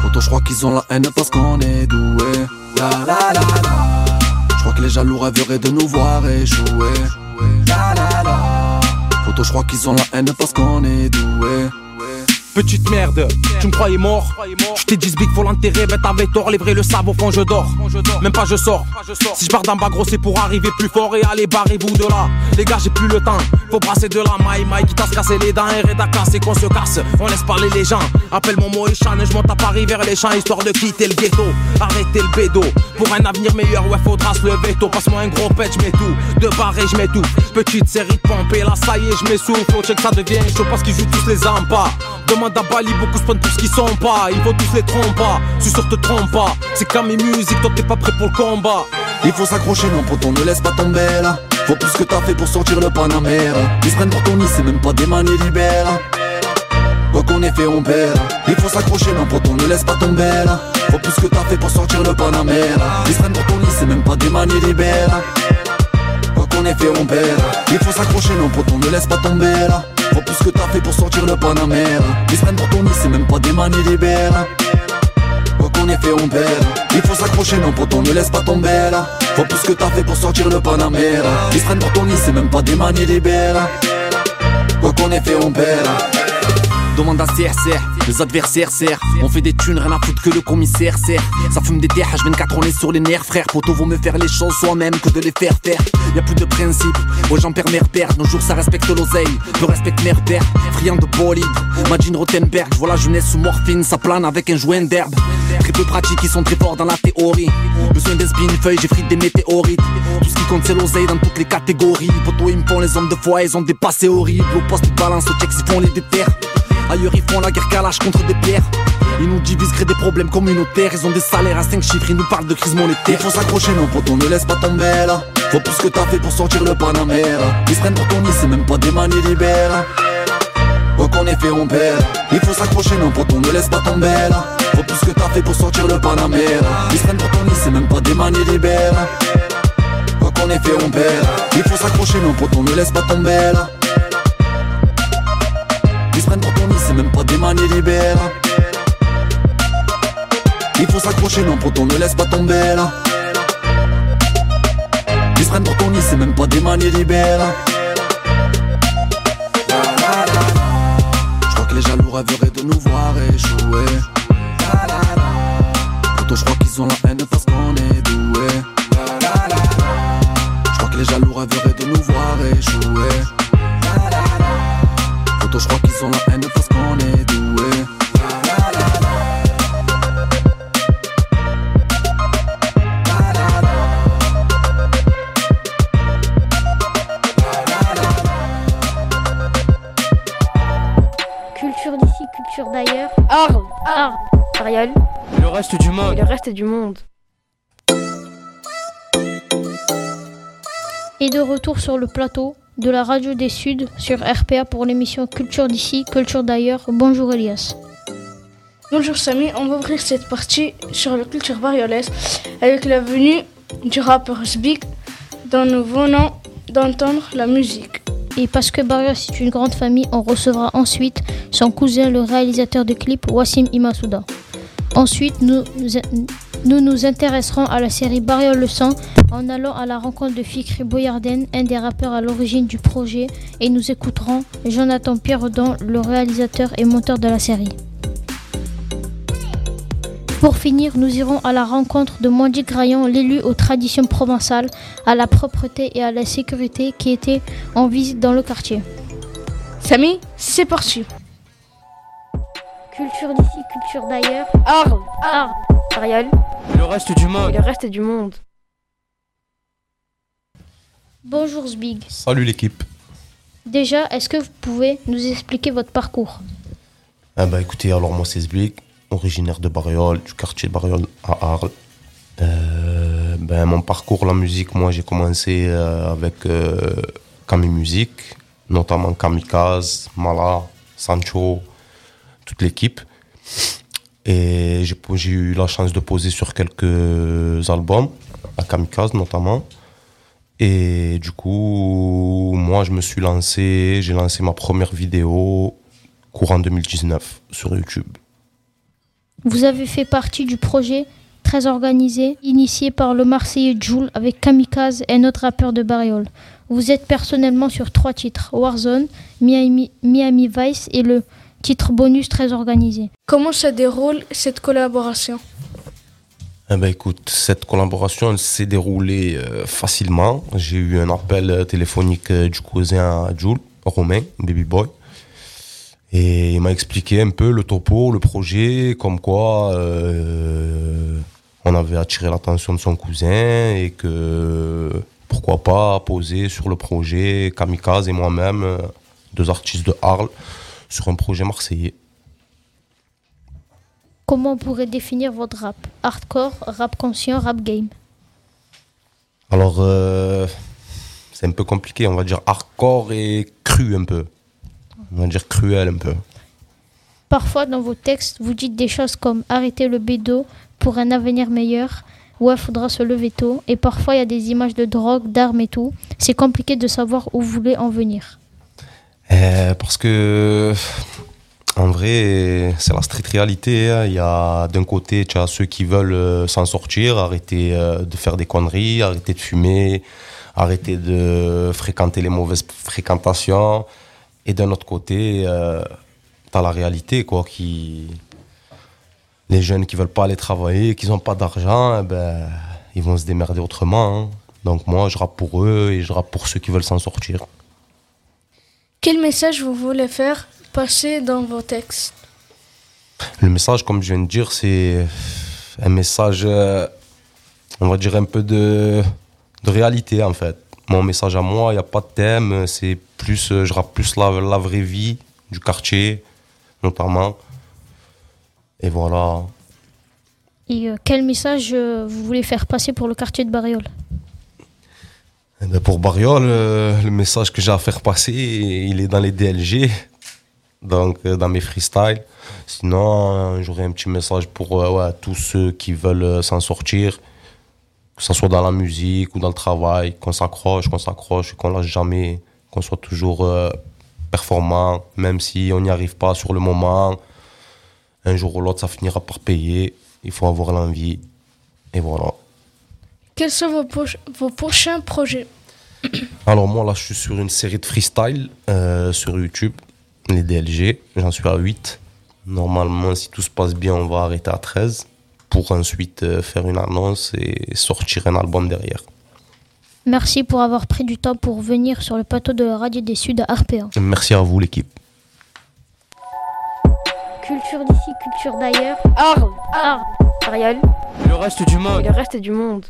Pourtant je crois qu'ils ont la haine parce qu'on est doué la la la la. Je crois que les jaloux rêveraient de nous voir échouer. La la la. Pourtant, je crois qu'ils ont la haine parce qu'on est doué. Petite merde, tu me croyais mort. Je t'ai dit big faut l'enterrer, mais t'avais tort, les vrais le savent au fond je dors. Même pas je sors. Si je pars d'un bas gros c'est pour arriver plus fort et aller barrez-vous de là. Les gars j'ai plus le temps, faut brasser de la maille maille qui t'a cassé les dents. Et Reda et qu'on se casse. On laisse parler les gens, appelle mon mot et je monte à Paris vers les champs histoire de quitter le ghetto. Arrêtez le bédo, pour un avenir meilleur ouais faudra se lever tôt. Passe-moi un gros pet, je mets tout, de barré je mets tout. Petite série de pompes et là ça y est je m'essouffle. Faut check ça devient chaud parce qu'ils jouent tous les ampas Demande à Bali, beaucoup spawn tout ce qu'ils sont pas. Il faut tous les tromper, sûr te trompe pas. C'est comme mes musiques, toi t'es pas prêt pour le combat. Il faut s'accrocher, non, poton, ne laisse pas tomber là. Faut plus que t'as fait pour sortir le Panamera. Ils se prennent pour ton c'est même pas des manies libères. Quoi qu'on est fait, on perd. Il faut s'accrocher, non, on ne laisse pas tomber là. Faut plus que t'as fait pour sortir le Panamère. Ils se prennent pour ton c'est même pas des manies libères. Quoi qu'on ait fait, on perd. Il faut s'accrocher, non, on ne laisse pas tomber là. Faut plus que t'as fait pour sortir le Panamère. Ils se pour ton lit, c'est même pas des manies libères. Quoi qu'on ait fait, on perd. Il faut s'accrocher, non, on ne laisse pas tomber là. Faut plus que t'as fait pour sortir le Panamère. Ils se pour ton lit, c'est même pas des manies libères. Quoi qu'on ait fait, on perd. Demande à CRCR, les adversaires serrent. On fait des thunes, rien à foutre que le commissaire sert. Ça fume des terres, H24, on est sur les nerfs, frère. Poto vaut me faire les choses soi-même que de les faire faire. Y a plus de principe, ouais j'en perds mère père. Nos jours ça respecte l'oseille, je respecte mère père. Friand de bolide, Magine Rothenberg. Je vois la jeunesse sous morphine, ça plane avec un joint d'herbe. Très peu pratiques, ils sont très forts dans la théorie. Besoin d'un spin j'ai des météorites. Tout ce qui compte c'est l'oseille dans toutes les catégories. Poto ils me font les hommes de foi, ils ont des passés horribles. Au poste balance, au check, ils font les déterres. Ailleurs ils font la guerre calage contre des pierres. Ils nous divisent, créent des problèmes communautaires. Ils ont des salaires à 5 chiffres, ils nous parlent de crise monétaire. Faut s'accrocher non on ne laisse pas tomber là. Faut plus que t'as fait pour sortir le Panamère Ils se prennent pour ton c'est même pas des manies libères. Quoi qu'on ait fait on perd. Il faut s'accrocher non on ne laisse pas tomber là. Faut plus que t'as fait pour sortir le Panamère Ils se prennent pour ton c'est même pas des manies libères. Quoi qu'on ait fait on perd. Il faut s'accrocher non on ne laisse pas tomber là. Ils se prennent pour ton c'est même pas des manies libères. Il faut s'accrocher, non, pour ton ne laisse pas tomber là. Ils prennent pour ton nid, c'est même pas des manies libères. Je crois que les jaloux rêveraient de nous voir échouer. Plutôt, je crois qu'ils ont la haine parce qu'on est doué. Je crois que les jaloux rêveraient de nous voir échouer je crois qu'ils ont la monde. Et le reste du monde. Et de retour sur le plateau, de la radio des Suds sur RPA pour l'émission Culture d'ici, Culture d'ailleurs. Bonjour Elias. Bonjour Samy, on va ouvrir cette partie sur la culture bariolaise avec la venue du rappeur Zbig dont nous venons d'entendre la musique. Et parce que Barrios est une grande famille, on recevra ensuite son cousin, le réalisateur de clips, Wassim Imasuda. Ensuite, nous nous, intéresserons à la série Bariol le sang en allant à la rencontre de Fikri Boyarden, un des rappeurs à l'origine du projet, et nous écouterons Jonathan Pierredon, le réalisateur et monteur de la série. Pour finir, nous irons à la rencontre de Mondi Graillon, l'élu aux traditions provençales, à la propreté et à la sécurité qui était en visite dans le quartier. Samy, c'est parti. Culture d'ici, culture d'ailleurs. Arles, Arles, Ariel. Le reste du monde. Et le reste du monde. Bonjour Zbig. Salut l'équipe. Déjà, est-ce que vous pouvez nous expliquer votre parcours? Ah bah écoutez, alors moi c'est Zbig, originaire de Bariol, du quartier de Bariol à Arles. Euh, ben, mon parcours, la musique, moi j'ai commencé euh, avec euh, Kami Music, notamment Kamikaze, Mala, Sancho, toute l'équipe. Et j'ai eu la chance de poser sur quelques albums, à Kamikaze notamment. Et du coup, moi, je me suis lancé, j'ai lancé ma première vidéo courant 2019 sur YouTube. Vous avez fait partie du projet très organisé, initié par le Marseillais Joule avec Kamikaze et notre rappeur de Bariol. Vous êtes personnellement sur trois titres Warzone, Miami, Miami Vice et le titre bonus très organisé. Comment se déroule cette collaboration? Eh ben écoute, cette collaboration s'est déroulée euh, facilement. J'ai eu un appel euh, téléphonique euh, du cousin Jules, Romain, Baby Boy. Et il m'a expliqué un peu le topo, le projet, comme quoi on avait attiré l'attention de son cousin et que pourquoi pas poser sur le projet Kamikaze et moi-même, deux artistes de Arles, sur un projet marseillais. Comment on pourrait définir votre rap? Hardcore, rap conscient, rap game? Alors, euh, c'est un peu compliqué. On va dire hardcore et cru un peu. On va dire cruel un peu. Parfois, dans vos textes, vous dites des choses comme arrêter le bédo pour un avenir meilleur. Ouais, faudra se lever tôt. Et parfois, il y a des images de drogue, d'armes et tout. C'est compliqué de savoir où vous voulez en venir. Euh, parce que, en vrai, c'est la street réalité. hein. Il y a d'un côté, ceux qui veulent euh, s'en sortir, arrêter euh, de faire des conneries, arrêter de fumer, arrêter de fréquenter les mauvaises fréquentations. Et d'un autre côté, tu as la réalité, quoi. Les jeunes qui veulent pas aller travailler, qui n'ont pas d'argent, eh ben, ils vont se démerder autrement. hein. Donc moi, je rappe pour eux et je rappe pour ceux qui veulent s'en sortir. Quel message vous voulez faire passer dans vos textes? Le message, comme je viens de dire, c'est un message, euh, on va dire un peu de, de réalité en fait. Mon message à moi, il n'y a pas de thème, c'est plus, euh, je rappe plus la, la vraie vie du quartier, notamment. Et voilà. Et euh, quel message vous voulez faire passer pour le quartier de Bariol ben, pour Bariol, euh, le message que j'ai à faire passer, il est dans les DLG, donc euh, dans mes freestyles. Sinon, euh, j'aurais un petit message pour tous ceux qui veulent s'en sortir, que ce soit dans la musique ou dans le travail, qu'on s'accroche, qu'on s'accroche, qu'on lâche jamais, qu'on soit toujours performant, même si on n'y arrive pas sur le moment. Un jour ou l'autre, ça finira par payer. Il faut avoir l'envie. Et voilà. Quels sont vos, poch- vos prochains projets? Alors moi là je suis sur une série de freestyle euh, sur YouTube, les DLG, j'en suis à 8. Normalement si tout se passe bien on va arrêter à 13 pour ensuite euh, faire une annonce et sortir un album derrière. Merci pour avoir pris du temps pour venir sur le plateau de la radio des Suds à RPA. Merci à vous l'équipe. Culture d'ici, culture d'ailleurs. Arles, Arles, Ariel Le reste du monde. et le reste du monde.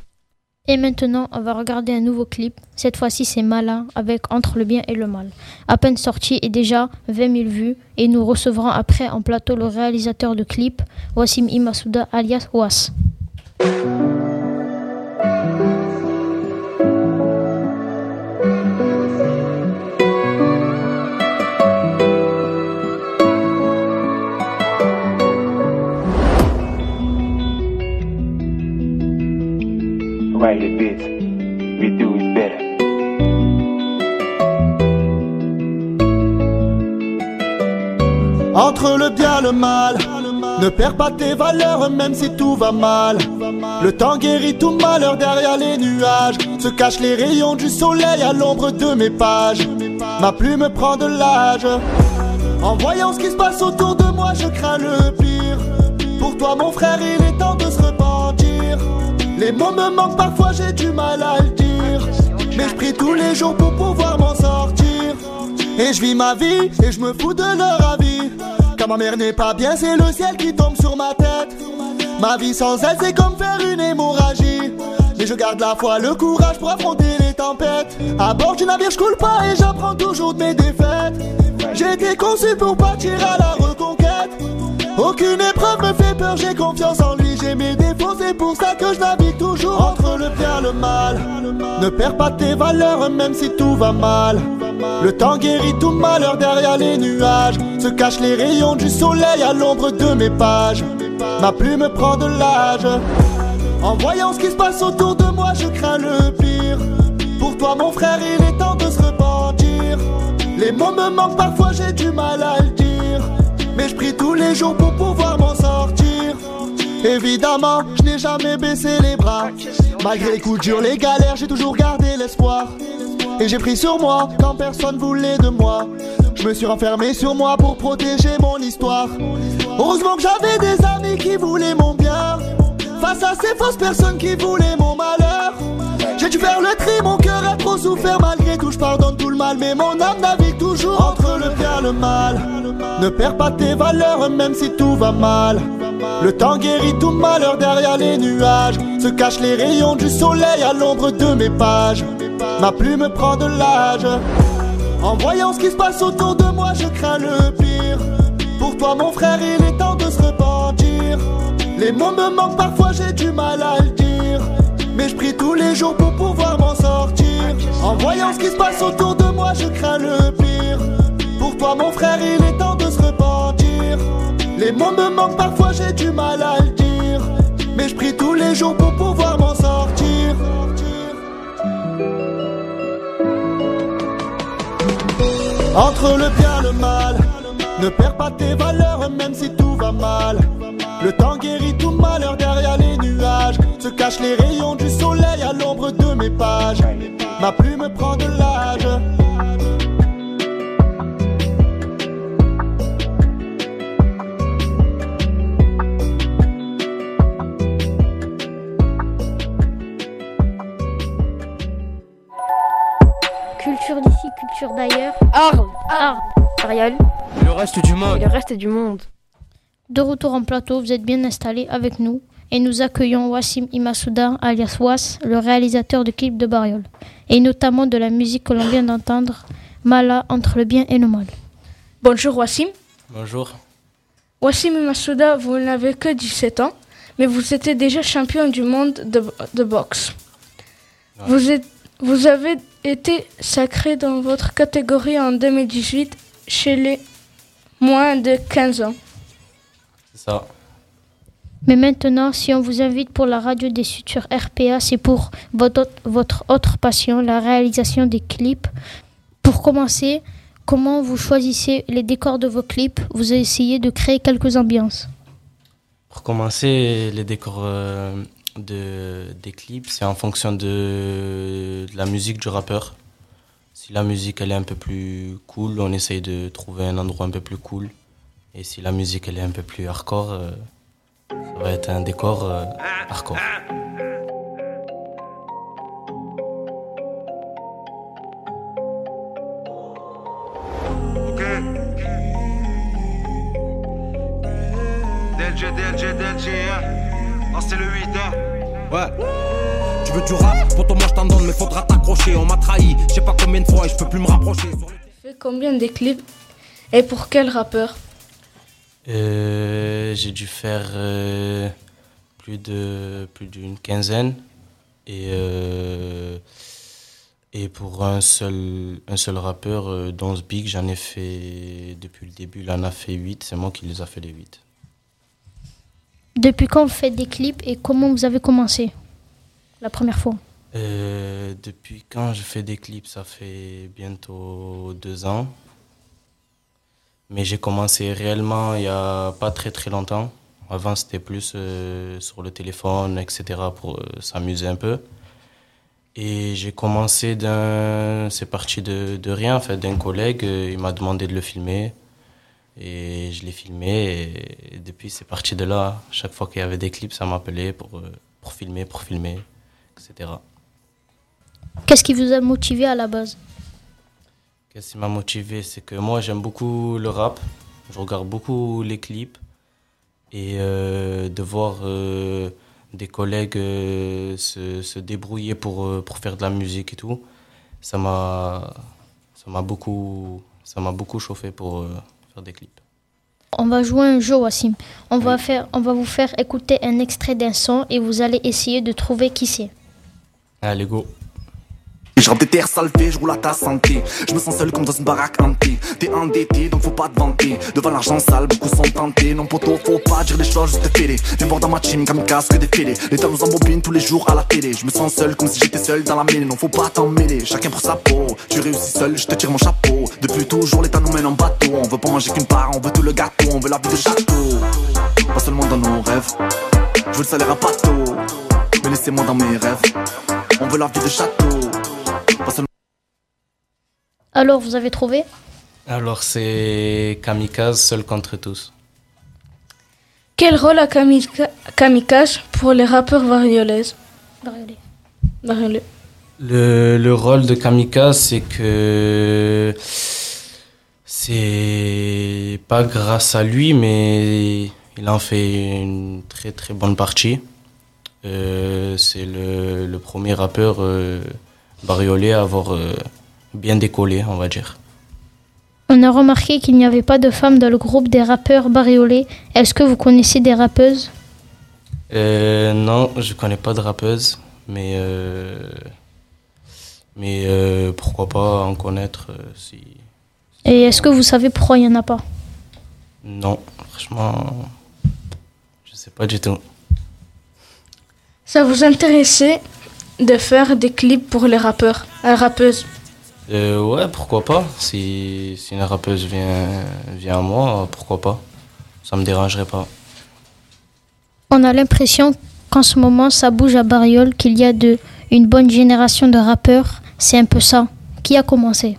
Et maintenant, on va regarder un nouveau clip. Cette fois-ci, c'est Malin avec Entre le bien et le mal. À peine sorti et déjà 20 000 vues. Et nous recevrons après en plateau le réalisateur de clip, Wassim Imasouda alias Was. Entre le bien et le mal, ne perds pas tes valeurs même si tout va mal. Le temps guérit tout malheur derrière les nuages. Se cachent les rayons du soleil à l'ombre de mes pages. Ma plume prend de l'âge. En voyant ce qui se passe autour de moi, je crains le pire. Pour toi, mon frère, il est temps de se repentir. Les mots me manquent parfois, j'ai du mal à le dire. Mais je prie tous les jours pour pouvoir m'en sortir. Et je vis ma vie et je me fous de leur avis. Quand ma mère n'est pas bien, c'est le ciel qui tombe sur ma tête. Ma vie sans elle, c'est comme faire une hémorragie. Mais je garde la foi, le courage pour affronter les tempêtes. À bord du navire, je coule pas et j'apprends toujours de mes défaites. J'ai été conçu pour partir à la reconquête. Aucune épreuve me fait peur, j'ai confiance en lui. J'ai mes défauts, c'est pour ça que je navigue toujours entre le bien et le mal. Ne perds pas tes valeurs, même si tout va mal. Le temps guérit tout malheur derrière les nuages. Se cachent les rayons du soleil à l'ombre de mes pages. Ma plume prend de l'âge. En voyant ce qui se passe autour de moi, je crains le pire. Pour toi, mon frère, il est temps de se repentir. Les mots me manquent parfois, j'ai du mal à le dire. Mais je prie tous les jours pour pouvoir m'en sortir. Évidemment, je n'ai jamais baissé les bras. Malgré les coups durs, les galères, j'ai toujours gardé l'espoir. Et j'ai pris sur moi quand personne voulait de moi. Je me suis renfermé sur moi pour protéger mon histoire. Heureusement que j'avais des amis qui voulaient mon bien. Face à ces fausses personnes qui voulaient mon malheur. J'ai dû faire le tri, mon cœur a trop souffert malgré tout. Je pardonne tout le mal, mais mon âme navigue toujours entre le bien et le mal. Ne perds pas tes valeurs, même si tout va mal. Le temps guérit tout malheur derrière les nuages. Se cachent les rayons du soleil à l'ombre de mes pages. Ma plume prend de l'âge. En voyant ce qui se passe autour de moi, je crains le pire. Pour toi, mon frère, il est temps de se repentir. Les mots me manquent parfois, j'ai du mal à le dire. Mais je prie tous les jours pour pouvoir m'en sortir. En voyant ce qui se passe autour de moi, je crains le pire. Pour toi, mon frère, il est temps de se repentir. Les mots me manquent parfois, j'ai du mal à le dire. Mais je prie tous les jours pour pouvoir m'en sortir. Entre le bien et le mal, ne perds pas tes valeurs même si tout va mal. Le temps guérit tout malheur derrière les nuages. Se cachent les rayons du soleil à l'ombre de mes pages. Ma plume prend de l'âge. D'ailleurs. Arles, Arles. Ariel. Le reste du monde. Et le reste du monde. De retour en plateau, vous êtes bien installés avec nous et nous accueillons Wassim Imasouda, alias Was, le réalisateur de clips de Bariol, et notamment de la musique que l'on vient d'entendre, Mala entre le bien et le mal. Bonjour Wassim. Bonjour. Wassim Masouda, vous n'avez que 17 ans, mais vous étiez déjà champion du monde de, de boxe. Vous, êtes, vous avez été sacré dans votre catégorie en 2018 chez les moins de 15 ans. C'est ça. Mais maintenant, si on vous invite pour la radio des futurs RPA, c'est pour votre, autre- votre autre passion, la réalisation des clips. Pour commencer, comment vous choisissez les décors de vos clips? Vous essayez de créer quelques ambiances. Pour commencer, les décors euh, de, des clips, c'est en fonction de, la musique du rappeur. Si la musique elle est un peu plus cool, on essaye de trouver un endroit un peu plus cool. Et si la musique elle est un peu plus hardcore, euh, ça va être un décor euh, hardcore. Hein. Ah, c'est le 8, hein. Ouais. Tu veux du rap? Pour toi, moi je t'en donne, mais faudra t'accrocher. On m'a trahi, je sais pas combien de fois et je peux plus me rapprocher. Fait combien de clips? Et pour quel rappeur? Euh, J'ai dû faire euh, plus de plus d'une quinzaine et euh, et pour un seul un seul rappeur euh, dans ce big j'en ai fait depuis le début il en a fait 8 c'est moi qui les a fait les 8 Depuis quand vous faites des clips et comment vous avez commencé la première fois Euh, depuis quand je fais des clips ça fait bientôt deux ans. Mais j'ai commencé réellement il y a pas très très longtemps. Avant c'était plus euh, sur le téléphone etc pour euh, s'amuser un peu. Et j'ai commencé d'un c'est parti de, de rien en fait d'un collègue il m'a demandé de le filmer et je l'ai filmé et, depuis c'est parti de là chaque fois qu'il y avait des clips ça m'appelait pour euh, pour filmer pour filmer etc Qu'est-ce qui vous a motivé à la base? Qu'est-ce qui m'a motivé? C'est que moi, j'aime beaucoup le rap. Je regarde beaucoup les clips. Et euh, de voir euh, des collègues euh, se, se débrouiller pour, pour faire de la musique et tout, ça m'a ça m'a beaucoup, ça m'a beaucoup chauffé pour faire des clips. On va jouer un jeu, Wassim. On, va faire, on va vous faire écouter un extrait d'un son et vous allez essayer de trouver qui c'est. Allez, go Je rappe des terres salvées, je roule à ta santé. Je me sens seul comme dans une baraque hantée. T'es endetté, donc faut pas te vanter. Devant l'argent sale, beaucoup sont tentés. Non, poteau, faut pas dire les choses, juste te féler. Viens voir dans ma team, comme casse que des fêlés. L'État nous embobine tous les jours à la télé. Je me sens seul comme si j'étais seul dans la mêlée. Non, faut pas t'en mêler. Chacun pour sa peau. Tu réussis seul, je te tire mon chapeau. Depuis toujours, l'État nous mène en bateau. On veut pas manger qu'une part, on veut tout le gâteau. On veut la vie de château. Pas seulement dans nos rêves. Je veux le salaire à bateau. Mais laissez-moi dans mes rêves. On veut la vie de château. Alors, vous avez trouvé? Alors, c'est Kamikaze, seul contre tous. Quel rôle a Kamika- Kamikaze pour les rappeurs variolaises? Variolais. Variolais. Le, le rôle de Kamikaze, c'est que c'est pas grâce à lui, mais il en fait une très très bonne partie. Euh, c'est le, le premier rappeur euh, bariolais à avoir euh, bien décollé, on va dire. On a remarqué qu'il n'y avait pas de femmes dans le groupe des rappeurs bariolés. Est-ce que vous connaissez des rappeuses? Euh, non, je connais pas de rappeuse, mais euh, mais euh, pourquoi pas en connaître euh, si. Et est-ce que vous savez pourquoi il n'y en a pas? Non, franchement, je sais pas du tout. Ça vous intéressait? De faire des clips pour les rappeurs, les rappeuses Euh, ouais, pourquoi pas. Si, si une rappeuse vient, vient à moi, pourquoi pas. Ça me dérangerait pas. On a l'impression qu'en ce moment ça bouge à Bariol, qu'il y a de, une bonne génération de rappeurs. C'est un peu ça. Qui a commencé?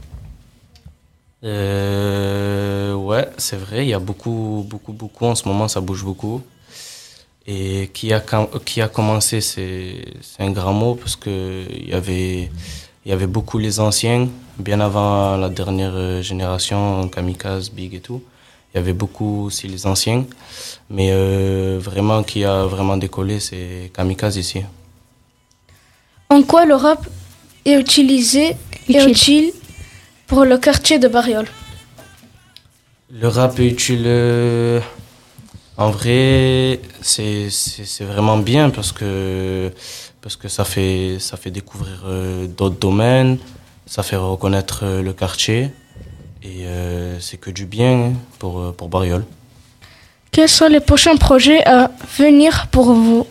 Euh, ouais, c'est vrai, il y a beaucoup, beaucoup, beaucoup. En ce moment, ça bouge beaucoup. Et qui a, qui a commencé, c'est c'est un grand mot parce que il y avait, il y avait beaucoup les anciens, bien avant la dernière euh, génération, Kamikaze, Big et tout. Il y avait beaucoup aussi les anciens. Mais euh, vraiment, qui a vraiment décollé, c'est Kamikaze ici. En quoi le rap est utilisé et Utile. utile pour le quartier de Bariol? Le rap est utile. euh, En vrai, c'est c'est- c'est vraiment bien parce que, parce que ça, fait, ça fait découvrir euh, d'autres domaines, ça fait reconnaître euh, le quartier et euh, c'est que du bien pour, pour Bariol. Quels sont les prochains projets à venir pour vous?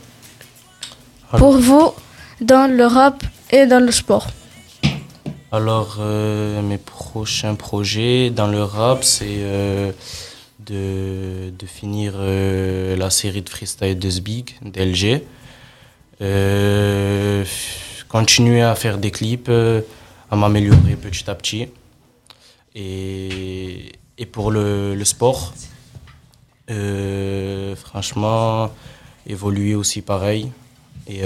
Pour vous dans le rap et dans le sport Alors, euh, mes prochains projets dans le rap, c'est euh, de, finir euh, la série de freestyle de Zbig, d'LG. Euh, continuer à faire des clips, euh, à m'améliorer petit à petit. Et, et pour le, sport, franchement, évoluer aussi pareil. Et,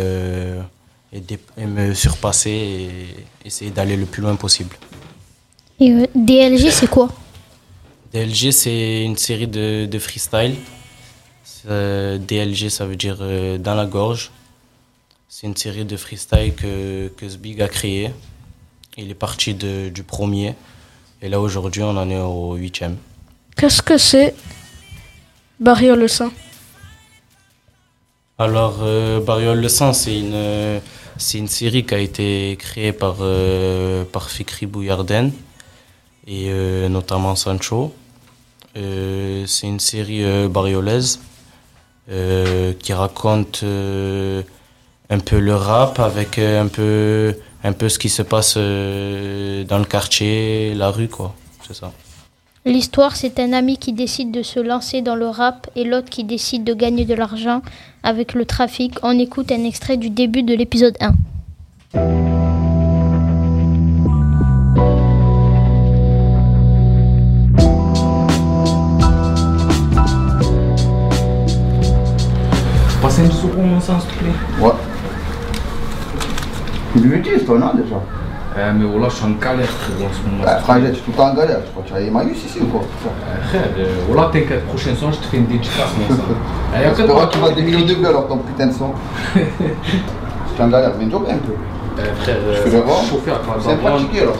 et, me surpasser et essayer d'aller le plus loin possible. Et DLG, c'est quoi? DLG, c'est une série de, de freestyle. Euh, DLG, ça veut dire euh, dans la gorge. C'est une série de freestyle que, que Zbig a créé. Il est parti de- du premier. Et là, aujourd'hui, on en est au huitième. Qu'est-ce que c'est Bariol le Saint? Alors, euh, Bariol le sang, c'est une, c'est une série qui a été créée par, euh, par Fikri Bouillarden et euh, notamment Sancho. Euh, c'est une série euh, bariolaise euh, qui raconte un peu le rap avec un peu, un peu ce qui se passe dans le quartier, la rue, quoi. C'est ça. L'histoire, c'est un ami qui décide de se lancer dans le rap et l'autre qui décide de gagner de l'argent avec le trafic. On écoute un extrait du début de l'épisode 1. Tu l'utilises toi, non, déjà Euh, mais voilà, je suis en galère, en ce moment. Bah, frère, tu es tout le temps en galère. Je crois que tu as Emmaüs ici ou quoi Euh, frère, euh, voilà, t'inquiète, prochaine soir, je te fais une dédicace, mon sang. J'espère que tu vas des millions de vues alors ton putain de son. <laughs> Je suis en galère, mais une job un peu. Euh, frère, Je fais le voir. C'est pratiqué alors.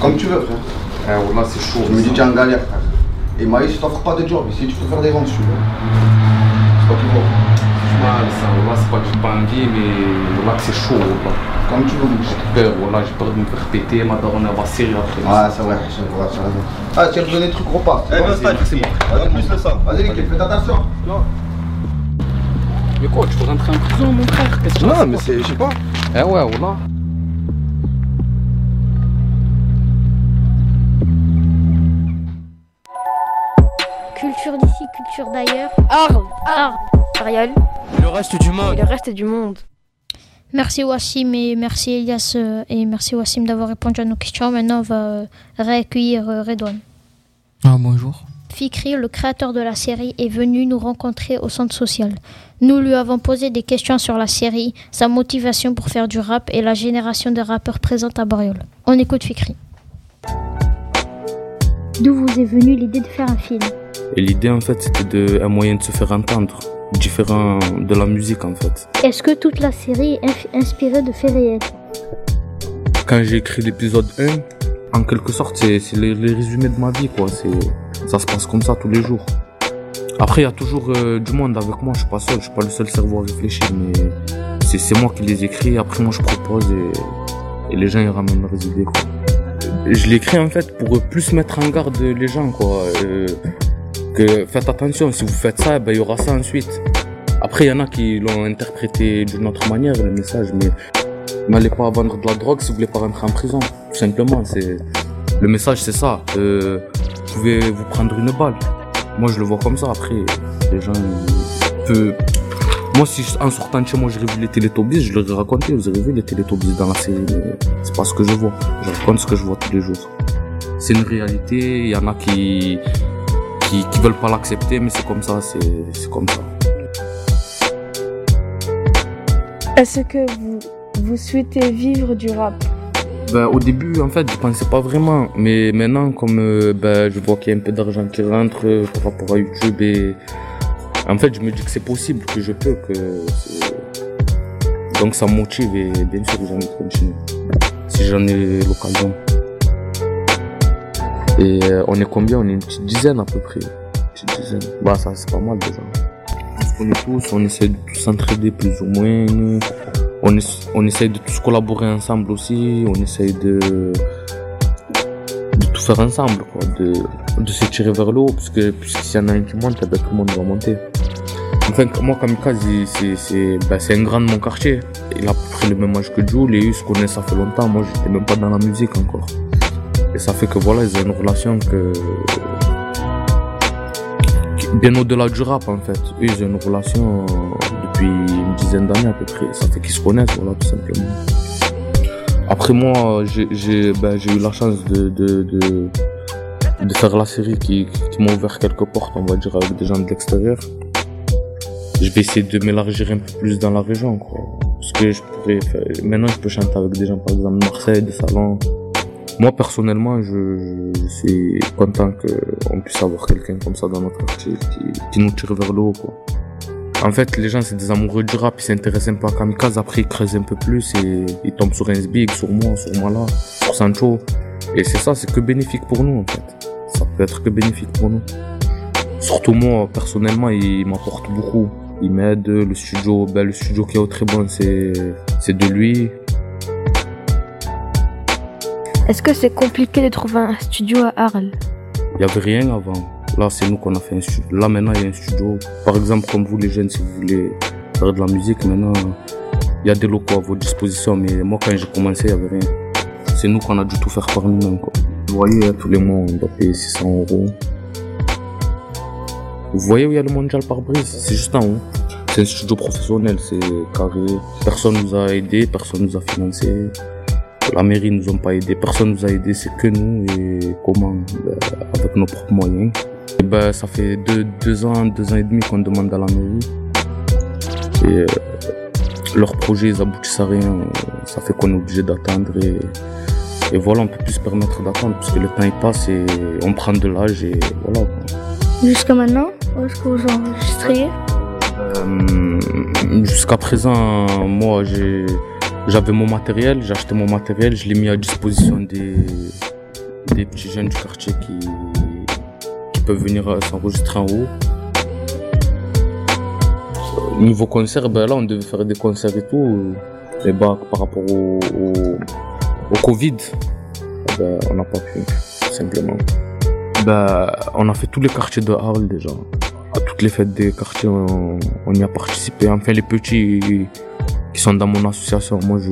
Comme tu veux, frère. Euh, voilà, c'est chaud. Tu me dis que tu es en galère, frère. Emmaüs, je t'offre pas de job. Ici, tu peux faire des ventes, si tu veux. C'est pas plus gros. Mal, ça, voilà, c'est pas que j'ai pas envie, mais voilà, que c'est chaud, voilà. Comme tu veux, J'ai peur, voilà, j'ai peur de me faire péter, ma daronne, elle va serrer après. Ouais, c'est vrai, c'est vrai, c'est vrai. Ah, tu as besoin des trucs repas. Eh, vas-y, c'est bon. Vas-y, plus le sang. Vas-y, fais attention. Mais quoi, tu veux rentrer en prison, mon frère Qu'est-ce que tu Non, mais c'est, je sais pas. Eh ouais, voilà. Culture d'ici, culture d'ailleurs. Arles, Arles. Ariel. Le reste du monde. Et le reste du monde. Merci Wassim et merci Elias euh, et merci Wassim d'avoir répondu à nos questions. Maintenant, on va euh, réaccueillir euh, Redouane. Ah, bonjour. Fikri, le créateur de la série, est venu nous rencontrer au centre social. Nous lui avons posé des questions sur la série, sa motivation pour faire du rap et la génération de rappeurs présente à Bariol. On écoute Fikri. D'où vous est venue l'idée de faire un film? Et l'idée, en fait, c'était un moyen de se faire entendre, différent de la musique, en fait. Est-ce que toute la série est inspirée de faits réels? Quand j'ai écrit l'épisode 1, en quelque sorte, c'est c'est le, le résumé de ma vie, quoi. C'est, ça se passe comme ça tous les jours. Après, il y a toujours euh, du monde avec moi, je suis pas seul, je suis pas le seul cerveau à réfléchir, mais c'est c'est moi qui les écris, après moi je propose et, et les gens ils ramènent leurs idées, quoi. Je l'écris en fait pour plus mettre en garde les gens, quoi. Euh, que faites attention, si vous faites ça, ben, il y aura ça ensuite. Après, il y en a qui l'ont interprété d'une autre manière, le message, mais n'allez pas vendre de la drogue si vous voulez pas rentrer en prison. Tout simplement, c'est, le message, c'est ça. Euh, vous pouvez vous prendre une balle. Moi, je le vois comme ça. Après, les gens, peuvent- moi, si en sortant de chez moi, j'ai revu les Télétobies, je leur ai raconté, vous avez vu les Télétobies dans la série, c'est pas ce que je vois. Je raconte ce que je vois tous les jours. C'est une réalité, il y en a qui, qui, qui veulent pas l'accepter, mais c'est comme ça, c'est, comme ça. Est-ce que vous, vous souhaitez vivre du rap? Ben, au début, en fait, je pensais pas vraiment. Mais maintenant, comme euh, ben, je vois qu'il y a un peu d'argent qui rentre euh, par rapport à YouTube et. En fait, je me dis que c'est possible, que je peux, que. Donc ça me motive et bien sûr que j'ai envie de continuer. Si j'en ai l'occasion. Et euh, on est combien? On est une petite dizaine à peu près. Une petite dizaine. Bah, ça, c'est pas mal déjà. On connaît tous, on essaie de tous s'entraider plus ou moins. On, es- on essaye de tous collaborer ensemble aussi. On essaye de, de tout faire ensemble, quoi. De, de se tirer vers le haut, parce que puisqu'il y en a un qui monte, eh ben, tout le monde va monter. Enfin, moi, Kamikaze, c'est, ben, un grand de mon quartier. Il a à peu près le même âge que Jules, et eux se connaissent ça fait longtemps. Moi, j'étais même pas dans la musique encore. Et ça fait que voilà, ils ont une relation que, bien au-delà du rap, en fait. Ils ont une relation euh, depuis une dizaine d'années à peu près. Ça fait qu'ils se connaissent, voilà, tout simplement. Après moi, j'ai, j'ai, ben, eu la chance de, de, de, de faire la série qui, qui m'a ouvert quelques portes, on va dire, avec des gens de l'extérieur. Je vais essayer de m'élargir un peu plus dans la région, quoi. Parce que je pourrais faire- maintenant je peux chanter avec des gens, par exemple, de Marseille, des salons. Moi, personnellement, je, je suis content qu'on puisse avoir quelqu'un comme ça dans notre quartier qui, qui nous tire vers le haut, quoi. En fait, les gens, c'est des amoureux du rap, ils s'intéressent un peu à Kamikaze, après ils creusent un peu plus et ils tombent sur un Big, sur moi, sur Mala, sur Sancho. Et c'est ça, c'est que bénéfique pour nous, en fait. Ça peut être que bénéfique pour nous. Surtout moi, personnellement, il m'apporte beaucoup. Il m'aide, le studio, ben, le studio qui est au très bon, c'est de lui. Est-ce que c'est compliqué de trouver un studio à Arles? Il y avait rien avant. Là, c'est nous qu'on a fait un studio. Là, maintenant, il y a un studio. Par exemple, comme vous, les jeunes, si vous voulez faire de la musique, maintenant, il y a des locaux à votre disposition. Mais moi, quand j'ai commencé, il n'y avait rien. C'est nous qu'on a dû tout faire par nous-mêmes. Vous voyez, tous les mois, on doit payer 600 euros. Vous voyez où il y a le mondial par brise C'est juste en haut. C'est un studio professionnel, c'est carré. Personne nous a aidé, personne nous a financé. La mairie nous a pas aidé, personne nous a aidé, c'est que nous et comment Ben, Avec nos propres moyens. Et ben, ça fait deux, deux ans, deux ans et demi qu'on demande à la mairie. Et euh, leurs projets ils aboutissent à rien. Euh, Ça fait qu'on est obligé d'attendre et, et voilà, on peut plus se permettre d'attendre parce que le temps il passe et on prend de l'âge et voilà. Jusqu'à maintenant, où est-ce que vous enregistrez? Euh, Jusqu'à présent, moi, j'ai, j'avais mon matériel, j'ai acheté mon matériel, je l'ai mis à disposition des, des petits jeunes du quartier qui, qui peuvent venir euh, s'enregistrer en haut. Niveau concert, ben là, on devait faire des concerts et tout. Et bah, par rapport au, au, au Covid, ben, on n'a pas pu, simplement. Ben, on a fait tous les quartiers de Arles déjà à toutes les fêtes des quartiers, on, on y a participé. Enfin, les petits qui sont dans mon association, moi je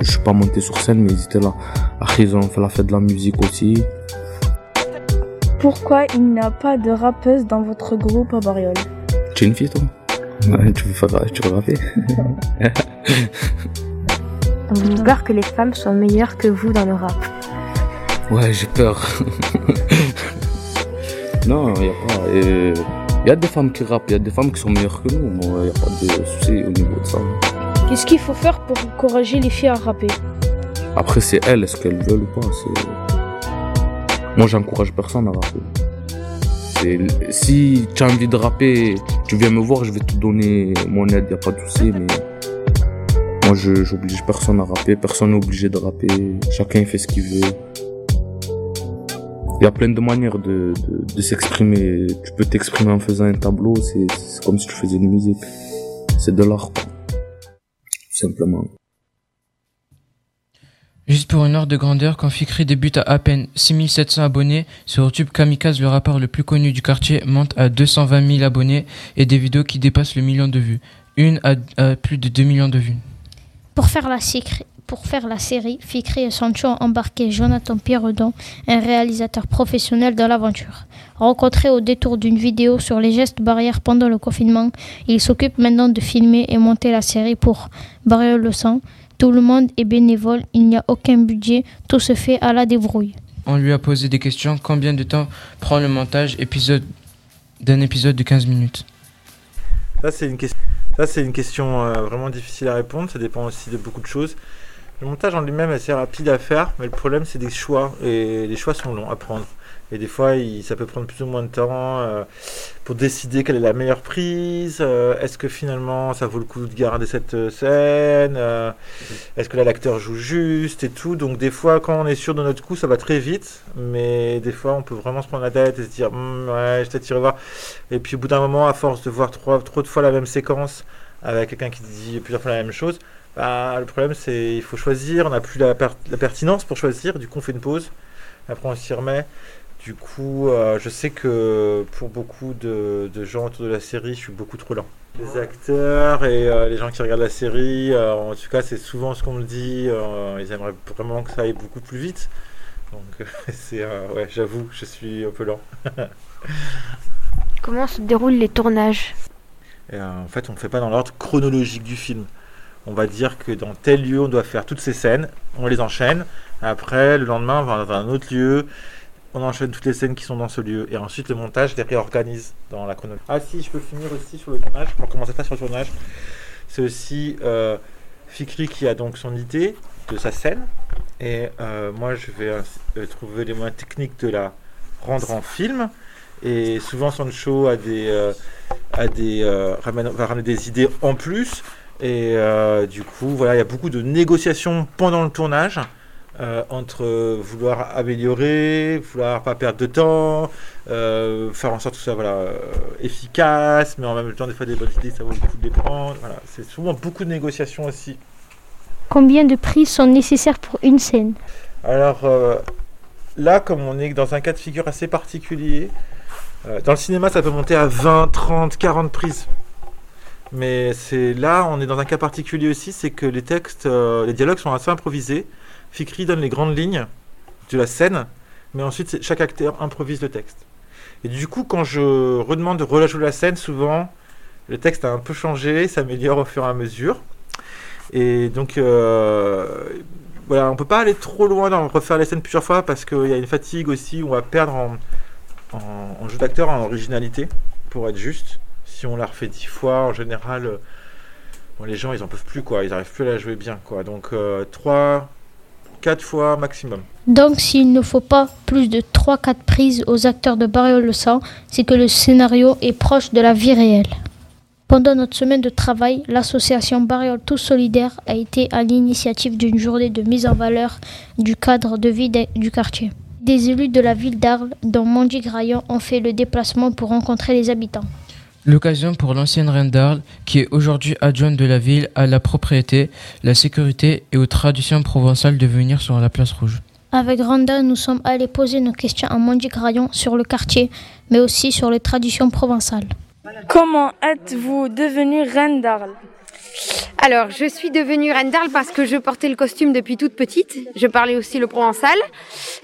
je suis pas monté sur scène, mais ils étaient là. Après, ils ont fait la fête de la musique aussi. Pourquoi il n'y a pas de rappeuse dans votre groupe à Bariol Tu es une fille, toi? Ouais, Tu veux faire, tu veux rapper? Avez-vous peur que les femmes soient meilleures que vous dans le rap Ouais, j'ai peur. non, il y a pas. Il y a des femmes qui rappent, il y a des femmes qui sont meilleures que nous. Moi, il n'y a pas de souci au niveau de ça. Qu'est-ce qu'il faut faire pour encourager les filles à rapper? Après, c'est elles, est-ce qu'elles veulent ou pas. Moi, j'encourage personne à rapper. Si tu as envie de rapper, tu viens me voir, je vais te donner mon aide, y a pas de souci, mais moi, je j'oblige personne à rapper, personne n'est obligé de rapper, chacun fait ce qu'il veut. Il y a plein de manières de, s'exprimer. Tu peux t'exprimer en faisant un tableau, c'est comme si tu faisais une musique. C'est de l'art, simplement. Juste pour une ordre de grandeur, quand Fikri débute à à peine 6700 abonnés, sur YouTube Kamikaze, le rappeur le plus connu du quartier, monte à 220 000 abonnés et des vidéos qui dépassent le million de vues. Une à, à plus de 2 millions de vues. Pour faire la, pour faire la série, Fikri et Sancho ont embarqué Jonathan Pierredon, un réalisateur professionnel dans l'aventure. Rencontré au détour d'une vidéo sur les gestes barrières pendant le confinement, il s'occupe maintenant de filmer et monter la série pour Barrière le sang. Tout le monde est bénévole, il n'y a aucun budget, tout se fait à la débrouille. On lui a posé des questions. Combien de temps prend le montage épisode d'un épisode de 15 minutes? Ça, c'est une, question- ça, c'est une question euh, vraiment difficile à répondre. Ça dépend aussi de beaucoup de choses. Le montage en lui-même est assez rapide à faire, mais le problème, c'est des choix. Et les choix sont longs à prendre. Et des fois, ça peut prendre plus ou moins de temps euh, pour décider quelle est la meilleure prise. euh, Est-ce que finalement, ça vaut le coup de garder cette euh, scène euh, Est-ce que là, l'acteur joue juste et tout Donc, des fois, quand on est sûr de notre coup, ça va très vite. Mais des fois, on peut vraiment se prendre la tête et se dire Hum, Ouais, je peut-être y revoir. Et puis, au bout d'un moment, à force de voir trop, trop de fois la même séquence avec quelqu'un qui dit plusieurs fois la même chose, bah, le problème, c'est il faut choisir. On n'a plus la, per- la pertinence pour choisir. Du coup, on fait une pause. Après, on s'y remet. Du coup, euh, je sais que pour beaucoup de, de gens autour de la série, je suis beaucoup trop lent. Les acteurs et euh, les gens qui regardent la série, euh, en tout cas, c'est souvent ce qu'on me dit. ils aimeraient vraiment que ça aille beaucoup plus vite. Donc, <laughs> c'est ouais, j'avoue, je suis un peu lent. Comment se déroulent les tournages? Et, en fait, on ne fait pas dans l'ordre chronologique du film. On va dire que dans tel lieu, on doit faire toutes ces scènes, on les enchaîne. Après, le lendemain, on va dans un autre lieu, on enchaîne toutes les scènes qui sont dans ce lieu. Et ensuite, le montage les réorganise dans la chronologie. Ah si, je peux finir aussi sur le tournage. On commence à faire sur le tournage. C'est aussi euh, Fikri qui a donc son idée de sa scène. Et euh, moi, je vais euh, trouver les moyens techniques de la rendre en film. Et souvent, Sancho a des, a va ramener des idées en plus. Et euh, du coup, voilà, il y a beaucoup de négociations pendant le tournage euh, entre vouloir améliorer, vouloir pas perdre de temps, euh, faire en sorte que ça voilà, efficace, mais en même temps, des fois, des bonnes idées, ça vaut le coup de les prendre. Voilà, c'est souvent beaucoup de négociations aussi. Combien de prises sont nécessaires pour une scène? Alors là, comme on est dans un cas de figure assez particulier, dans le cinéma, ça peut monter à 20, 30, 40 prises. Mais c'est là, on est dans un cas particulier aussi, c'est que les textes, euh, les dialogues sont assez improvisés. Fikri donne les grandes lignes de la scène, mais ensuite chaque acteur improvise le texte. Et du coup, quand je redemande de relajouer la scène, souvent le texte a un peu changé, s'améliore au fur et à mesure. Et donc, euh, voilà, on peut pas aller trop loin dans refaire les scènes plusieurs fois parce qu'il y a une fatigue aussi, on va perdre en jeu d'acteur, en originalité, pour être juste. Si on la refait dix fois, en général, euh, les gens ils en peuvent plus, quoi, ils arrivent plus à la jouer bien, quoi. Donc, euh, trois, quatre fois maximum. Donc s'il ne faut pas plus de 3-4 prises aux acteurs de Barrio le sang, c'est que le scénario est proche de la vie réelle. Pendant notre semaine de travail, l'association Bariol Tous Solidaires a été à l'initiative d'une journée de mise en valeur du cadre de vie du quartier. Des élus de la ville d'Arles, dont Mandy Graillon, ont fait le déplacement pour rencontrer les habitants. L'occasion pour l'ancienne reine d'Arles, qui est aujourd'hui adjointe de la ville à la propriété, la sécurité et aux traditions provençales de venir sur la place rouge. Avec Randa, nous sommes allés poser nos questions à Mandy Graillon sur le quartier, mais aussi sur les traditions provençales. Comment êtes-vous devenue reine d'Arles? Alors, je suis devenue reine d'Arles parce que je portais le costume depuis toute petite. Je parlais aussi le provençal.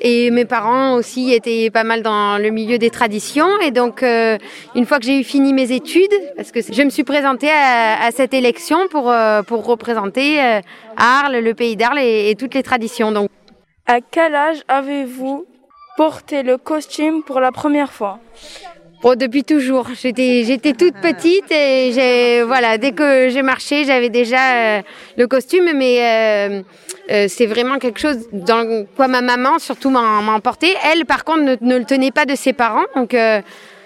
Et mes parents aussi étaient pas mal dans le milieu des traditions. Et donc, euh, une fois que j'ai eu fini mes études, parce que je me suis présentée à, cette élection pour, euh, pour représenter euh, Arles, le pays d'Arles et, et toutes les traditions. Donc, À quel âge avez-vous porté le costume pour la première fois? Bon, depuis toujours. J'étais, toute petite et voilà, dès que j'ai marché, j'avais déjà euh, le costume, mais euh, euh, c'est vraiment quelque chose dans quoi ma maman surtout m'a, emporté. Elle, par contre, ne, ne le tenait pas de ses parents, donc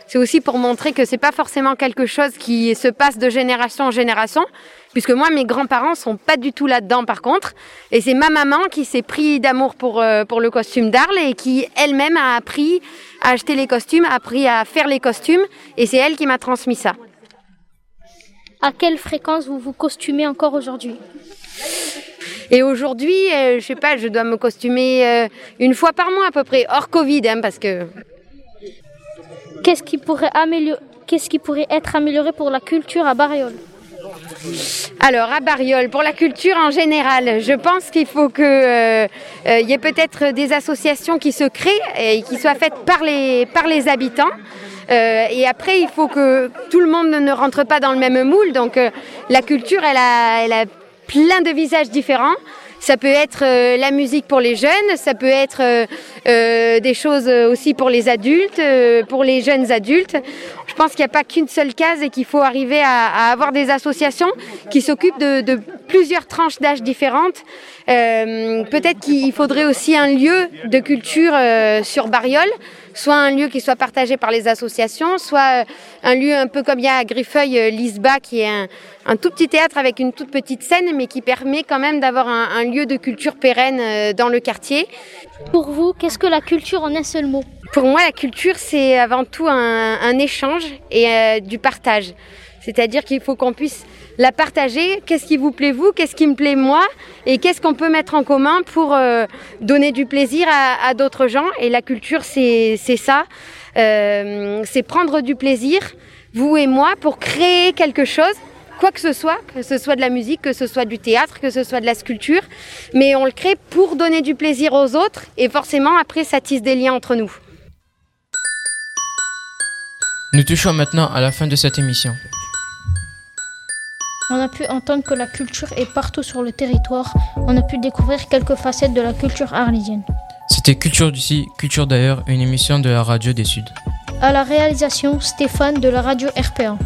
c'est aussi pour montrer que c'est pas forcément quelque chose qui se passe de génération en génération, puisque moi, mes grands-parents sont pas du tout là-dedans, par contre, et c'est ma maman qui s'est pris d'amour pour euh, pour le costume d'Arles et qui elle-même a appris à acheter les costumes, a appris à faire les costumes, et c'est elle qui m'a transmis ça. À quelle fréquence vous vous costumez encore aujourd'hui? Et aujourd'hui, euh, je sais pas, je dois me costumer euh, une fois par mois à peu près, hors Covid, hein, parce que. Qu'est-ce qui pourrait Qu'est-ce qui pourrait être amélioré pour la culture à Bariol Alors, à Bariol, pour la culture en général, je pense qu'il faut qu'il euh, euh, y ait peut-être des associations qui se créent et qui soient faites par les, par les habitants. Euh, et après, il faut que tout le monde ne rentre pas dans le même moule. Donc, la culture, elle a plein de visages différents. Ça peut être euh, la musique pour les jeunes, ça peut être euh, euh, des choses aussi pour les adultes, pour les jeunes adultes. Je pense qu'il n'y a pas qu'une seule case et qu'il faut arriver à, avoir des associations qui s'occupent de plusieurs tranches d'âge différentes. Euh, Peut-être qu'il faudrait aussi un lieu de culture euh, sur Bariol, soit un lieu qui soit partagé par les associations, soit euh, un lieu un peu comme il y a à Griffeuil, l'ISBA, qui est un, un tout petit théâtre avec une toute petite scène, mais qui permet quand même d'avoir un, un lieu de culture pérenne dans le quartier. Pour vous, qu'est-ce que la culture en un seul mot? Pour moi, la culture, c'est avant tout un, un échange et euh, du partage. C'est-à-dire qu'il faut qu'on puisse la partager. Qu'est-ce qui vous plaît vous? Qu'est-ce qui me plaît moi? Et qu'est-ce qu'on peut mettre en commun pour euh, donner du plaisir à, d'autres gens? Et la culture, c'est c'est ça. Euh, c'est prendre du plaisir, vous et moi, pour créer quelque chose quoi que ce soit, que ce soit de la musique, que ce soit du théâtre, que ce soit de la sculpture, mais on le crée pour donner du plaisir aux autres et forcément après ça tisse des liens entre nous. Nous touchons maintenant à la fin de cette émission. On a pu entendre que la culture est partout sur le territoire. On a pu découvrir quelques facettes de la culture arlésienne. C'était Culture d'ici, Culture d'ailleurs, une émission de la radio des Suds. À la réalisation, Stéphane de la radio RPA.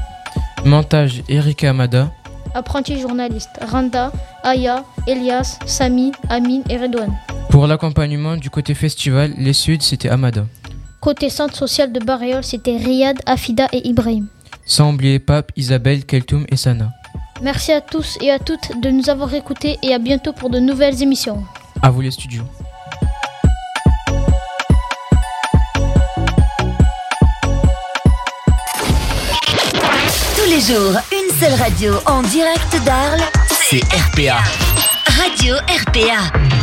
Montage Eric Amada. Apprenti journaliste, Randa, Aya, Elias, Sami, Amine et Redouane. Pour l'accompagnement du côté festival, les Suds, c'était Amada. Côté centre social de Baréol, c'était Riyad, Afida et Ibrahim. Sans oublier Pape, Isabelle, Keltoum et Sana. Merci à tous et à toutes de nous avoir écoutés et à bientôt pour de nouvelles émissions. À vous les studios. Tous les jours, une seule radio en direct d'Arles, C'est RPA. Radio RPA. RPA.